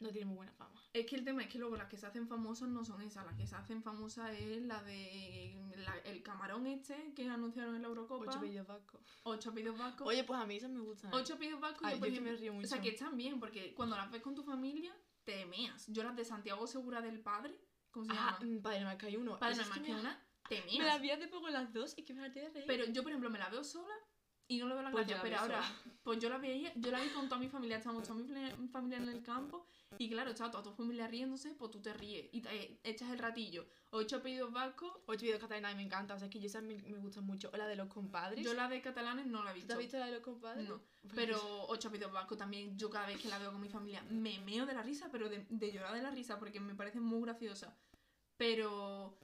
no tiene muy buena fama. Es que el tema es que luego las que se hacen famosas no son esas. Las que se hacen famosas es la de la- el camarón este que anunciaron en la Eurocopa. Ocho bellos vascos. Ocho pedidos vascos. Oye, pues a mí esas me gustan. Ocho pedidos vascos. Ay, yo, que me río mucho. O sea, que están bien, porque cuando las ves con tu familia, te meas. Yo las de Santiago Segura del Padre, ¿cómo se Ah, llama? mm, Padre, que hay uno. Padre, hay me- una. Te Me la vi hace poco las dos y que me harté de reír. Pero yo, por ejemplo, me la veo sola y no le veo la Pues gracia. Pero ahora, sola. pues yo la veía, yo la vi con toda mi familia, estábamos toda mi fami- familia en el campo. Y claro, estaba toda tu familia riéndose, pues tú te ríes y te echas el ratillo. Ocho apellidos vascos. Ocho videos catalanes me encanta, o sea, es que yo esa me, me gusta mucho. O la de los compadres. Yo la de catalanes no la he ¿Tú visto. has visto la de los compadres? No, Pues Pero ocho apellidos vascos también, yo cada vez que la veo con mi familia me meo de la risa, pero de, de llorar de la risa porque me parece muy graciosa. Pero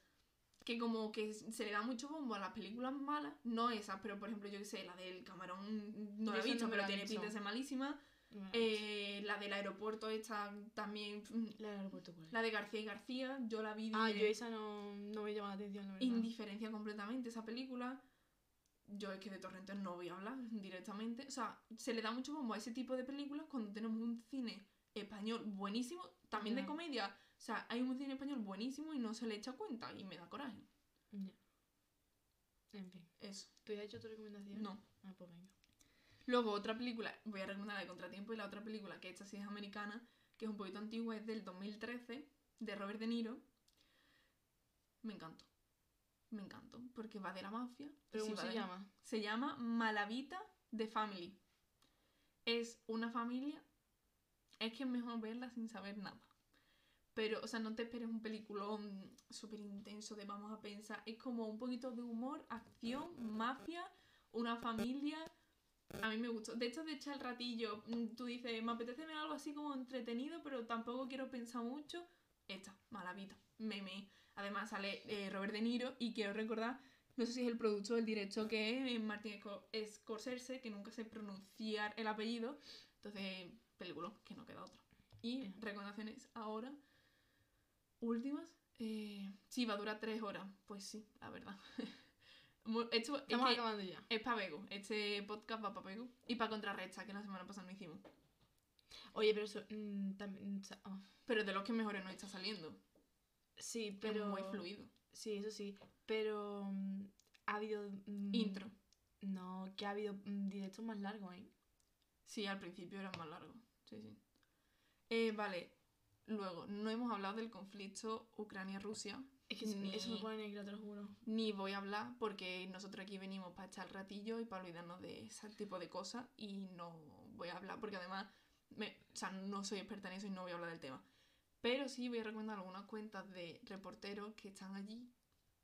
que como que se le da mucho bombo a las películas malas, no esas, pero por ejemplo yo que sé, la del camarón no la he visto, no pero tiene pinta de ser malísima. Eh, la del aeropuerto esta también, mm, la del aeropuerto, ¿cuál? la de García y García, yo la vi de Ah, yo esa no, no me llama la atención, la verdad. indiferencia completamente esa película. Yo es que de Torrentes no voy a hablar directamente. O sea, se le da mucho bombo a ese tipo de películas cuando tenemos un cine español buenísimo, también de comedia. O sea, hay un cine español buenísimo y no se le echa cuenta y me da coraje. Ya. En fin. Eso, ¿Tú ya has hecho tu recomendación? no. Ah, pues venga. Luego, otra película, voy a recomendar la de Contratiempo y la otra película, que esta sí es americana, que es un poquito antigua, es del 2013, de Robert De Niro. Me encantó. Me encantó, porque va de la mafia. ¿Pero sí cómo se de- llama? Se llama Malavita de Family. Es una familia. Es que es mejor verla sin saber nada. Pero, o sea, no te esperes un peliculón súper intenso de vamos a pensar. Es como un poquito de humor, acción, mafia, una familia. A mí me gustó. De hecho, de echar el ratillo, mm, tú dices, me apetece ver algo así como entretenido, pero tampoco quiero pensar mucho. Esta, Malavita, meme. Además sale eh, Robert De Niro y quiero recordar no sé si es el productor o el director que es, eh, Martin Scor- Scorsese, que nunca sé pronunciar el apellido. Entonces, película, que no queda otra. Y recomendaciones ahora, últimas. Eh, sí, va a durar tres horas. Pues sí, la verdad. Esto es, Estamos que acabando ya. es para Bego. Este podcast va para Bego. Y para Contrarresta, que la semana pasada no hicimos. Oye, pero eso mm, también... ah, Pero de los que mejores no está saliendo. Sí, Pero pero... muy fluido. Sí, eso sí. Pero mm, ha habido... mm, Intro. No, que ha habido mm, directos más largos, ¿eh? Sí, al principio era más largo. Sí, sí. Eh, vale. Luego, no hemos hablado del conflicto Ucrania-Rusia. Es que Ni- eso me pone negra, te lo juro. Ni voy a hablar porque nosotros aquí venimos para echar ratillo y para olvidarnos de ese tipo de cosas y no voy a hablar porque además me- o sea, no soy experta en eso y no voy a hablar del tema. Pero sí voy a recomendar algunas cuentas de reporteros que están allí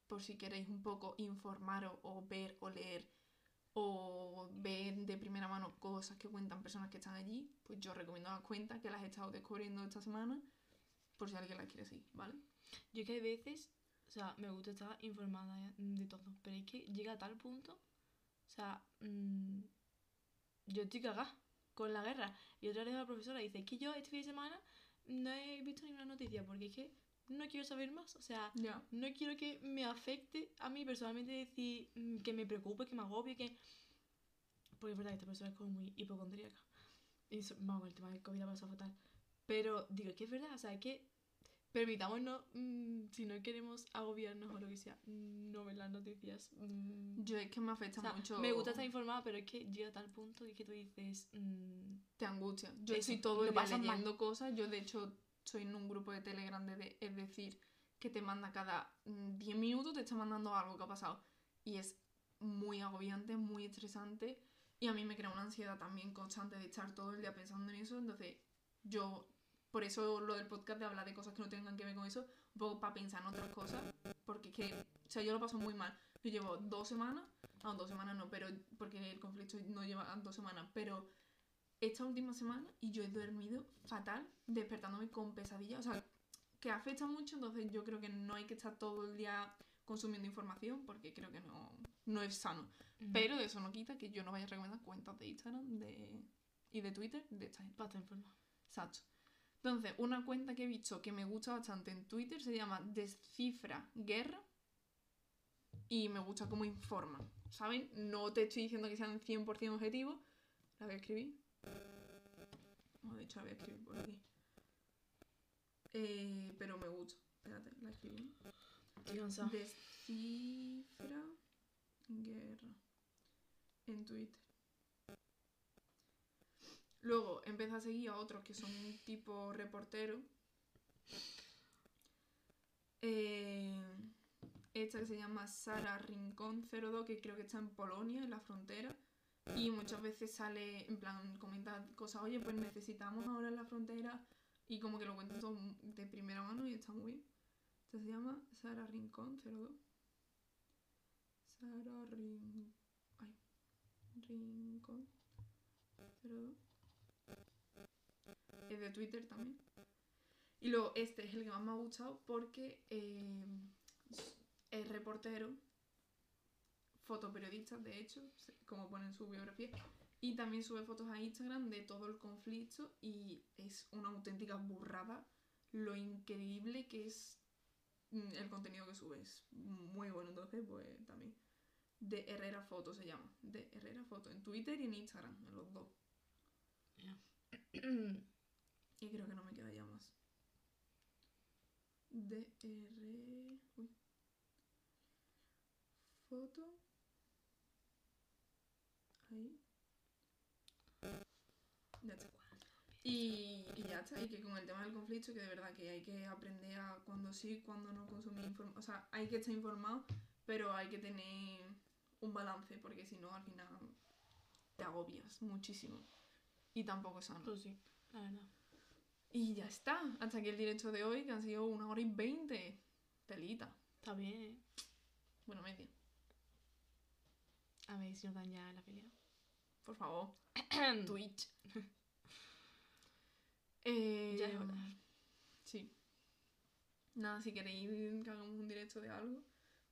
por si queréis un poco informaros o ver o leer o ver de primera mano cosas que cuentan personas que están allí, pues yo recomiendo las cuentas que las he estado descubriendo esta semana por si alguien las quiere seguir, ¿vale? Yo que hay veces, o sea, me gusta estar informada de todo, pero es que llega a tal punto, o sea, mm, yo estoy cagada con la guerra. Y otra vez la profesora dice, es que yo este fin de semana no he visto ninguna noticia porque es que no quiero saber más, o sea, Ya. no quiero que me afecte a mí personalmente decir mm, que me preocupe, que me agobie, que... Porque es verdad que esta persona es como muy hipocondríaca. Y eso, vamos, el tema del COVID la pasa fatal. Pero digo, que es verdad, o sea, es que permitámonos, mm, si no queremos agobiarnos o lo que sea, no ver las noticias. mm. Yo es que me afecta O sea, mucho. me gusta estar informada, pero es que llega a tal punto que, que tú dices... mm, te angustia. Yo estoy todo el día mal. leyendo cosas. Yo, de hecho, soy en un grupo de Telegram, de, es decir, que te manda cada mm, 10 minutos, te está mandando algo que ha pasado. Y es muy agobiante, muy estresante. Y a mí me crea una ansiedad también constante de estar todo el día pensando en eso. Entonces, yo, por eso lo del podcast de hablar de cosas que no tengan que ver con eso, un poco para pensar en otras cosas. Porque es que, o sea, yo lo paso muy mal. Yo llevo dos semanas, no, dos semanas no, pero porque el conflicto no lleva dos semanas, pero esta última semana y yo he dormido fatal, despertándome con pesadillas. O sea, que afecta mucho, entonces yo creo que no hay que estar todo el día consumiendo información porque creo que no, no es sano. Pero eso no quita que yo no vaya a recomendar cuentas de Instagram de, y de Twitter de esta gente. para estar. Exacto. Entonces, una cuenta que he visto que me gusta bastante en Twitter se llama Descifra Guerra y me gusta cómo informan. ¿Saben? No te estoy diciendo que sean 100% objetivos. La voy a escribir. No, de hecho la voy a escribir por aquí. Eh, pero me gusta. Espérate, la escribí. Estoy cansada. Descifra Guerra en Twitter. Luego empecé a seguir a otros que son tipo reportero. Eh, esta que se llama Sara Rincón 02, que creo que está en Polonia, en la frontera. Y muchas veces sale, en plan, comenta cosas, oye, pues necesitamos ahora en la frontera. Y como que lo cuenta todo de primera mano y está muy bien. Esta se llama Sara Rincón 02. Sara Rin... Ay. Rincón 02. Es de Twitter también. Y luego este es el que más me ha gustado porque eh, es reportero, fotoperiodista, de hecho, como pone en su biografía, y también sube fotos a Instagram de todo el conflicto y es una auténtica burrada lo increíble que es mm, el contenido que sube. Es muy bueno, entonces, pues también. De Herrera Foto se llama. De Herrera Foto. En Twitter y en Instagram, en los dos. Y creo que no me queda ya más. DR. Uy. Foto. Ahí. Ya está. Y, y ya está. Y que con el tema del conflicto, que de verdad que hay que aprender a cuando sí, cuando no consumir información. O sea, hay que estar informado, pero hay que tener un balance, porque si no, al final te agobias muchísimo. Y tampoco es sano. Pues sí, la verdad. Y ya está. Hasta aquí el directo de hoy, que han sido una hora y veinte. Telita. Está bien, ¿eh? Bueno, media. A ver si nos dan ya la pelea. Por favor. Twitch. eh, Ya es hora. Sí. Nada, si queréis que hagamos un directo de algo,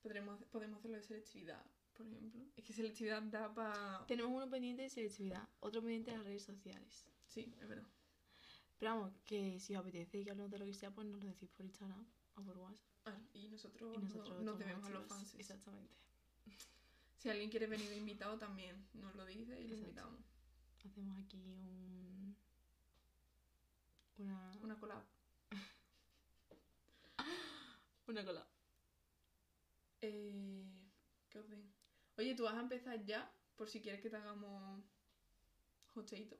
podremos, podemos hacerlo de selectividad, por ejemplo. Es que selectividad da para... Tenemos uno pendiente de selectividad, otro pendiente de las redes sociales. Sí, es verdad. Pero vamos, que si os apetece que hablemos de lo que sea, pues nos lo decís por Instagram o por WhatsApp. Ah, y nosotros, Y nosotros no- nos debemos a los fans. Exactamente. Si alguien quiere venir de invitado también nos lo dice y lo invitamos. Hacemos aquí un. Una. Una collab. Una cola. Eh, ¿Qué os ven? Oye, tú vas a empezar ya, por si quieres que te hagamos hosteito.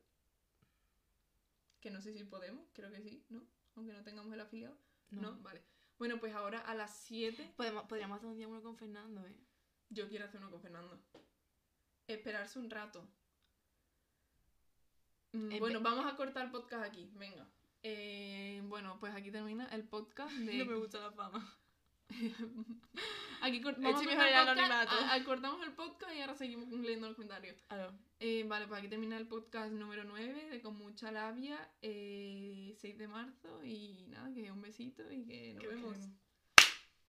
Que no sé si podemos, creo que sí, ¿no? Aunque no tengamos el afiliado. No, vale. Bueno, pues ahora a las 7 Podemos, podríamos hacer un día uno con Fernando, ¿eh? yo quiero hacer uno con Fernando. Esperarse un rato. Mm, En bueno, vamos a cortar el podcast aquí, venga. Eh, bueno, pues aquí termina el podcast de... No me gusta la fama. Aquí cort- vamos a el podcast, anonimato. a- a- cortamos el podcast y ahora seguimos leyendo los comentarios. Claro. Eh, vale, pues aquí termina el podcast número 9 de Con Mucha Labia, eh, 6 de marzo y nada, que un besito y que nos vemos.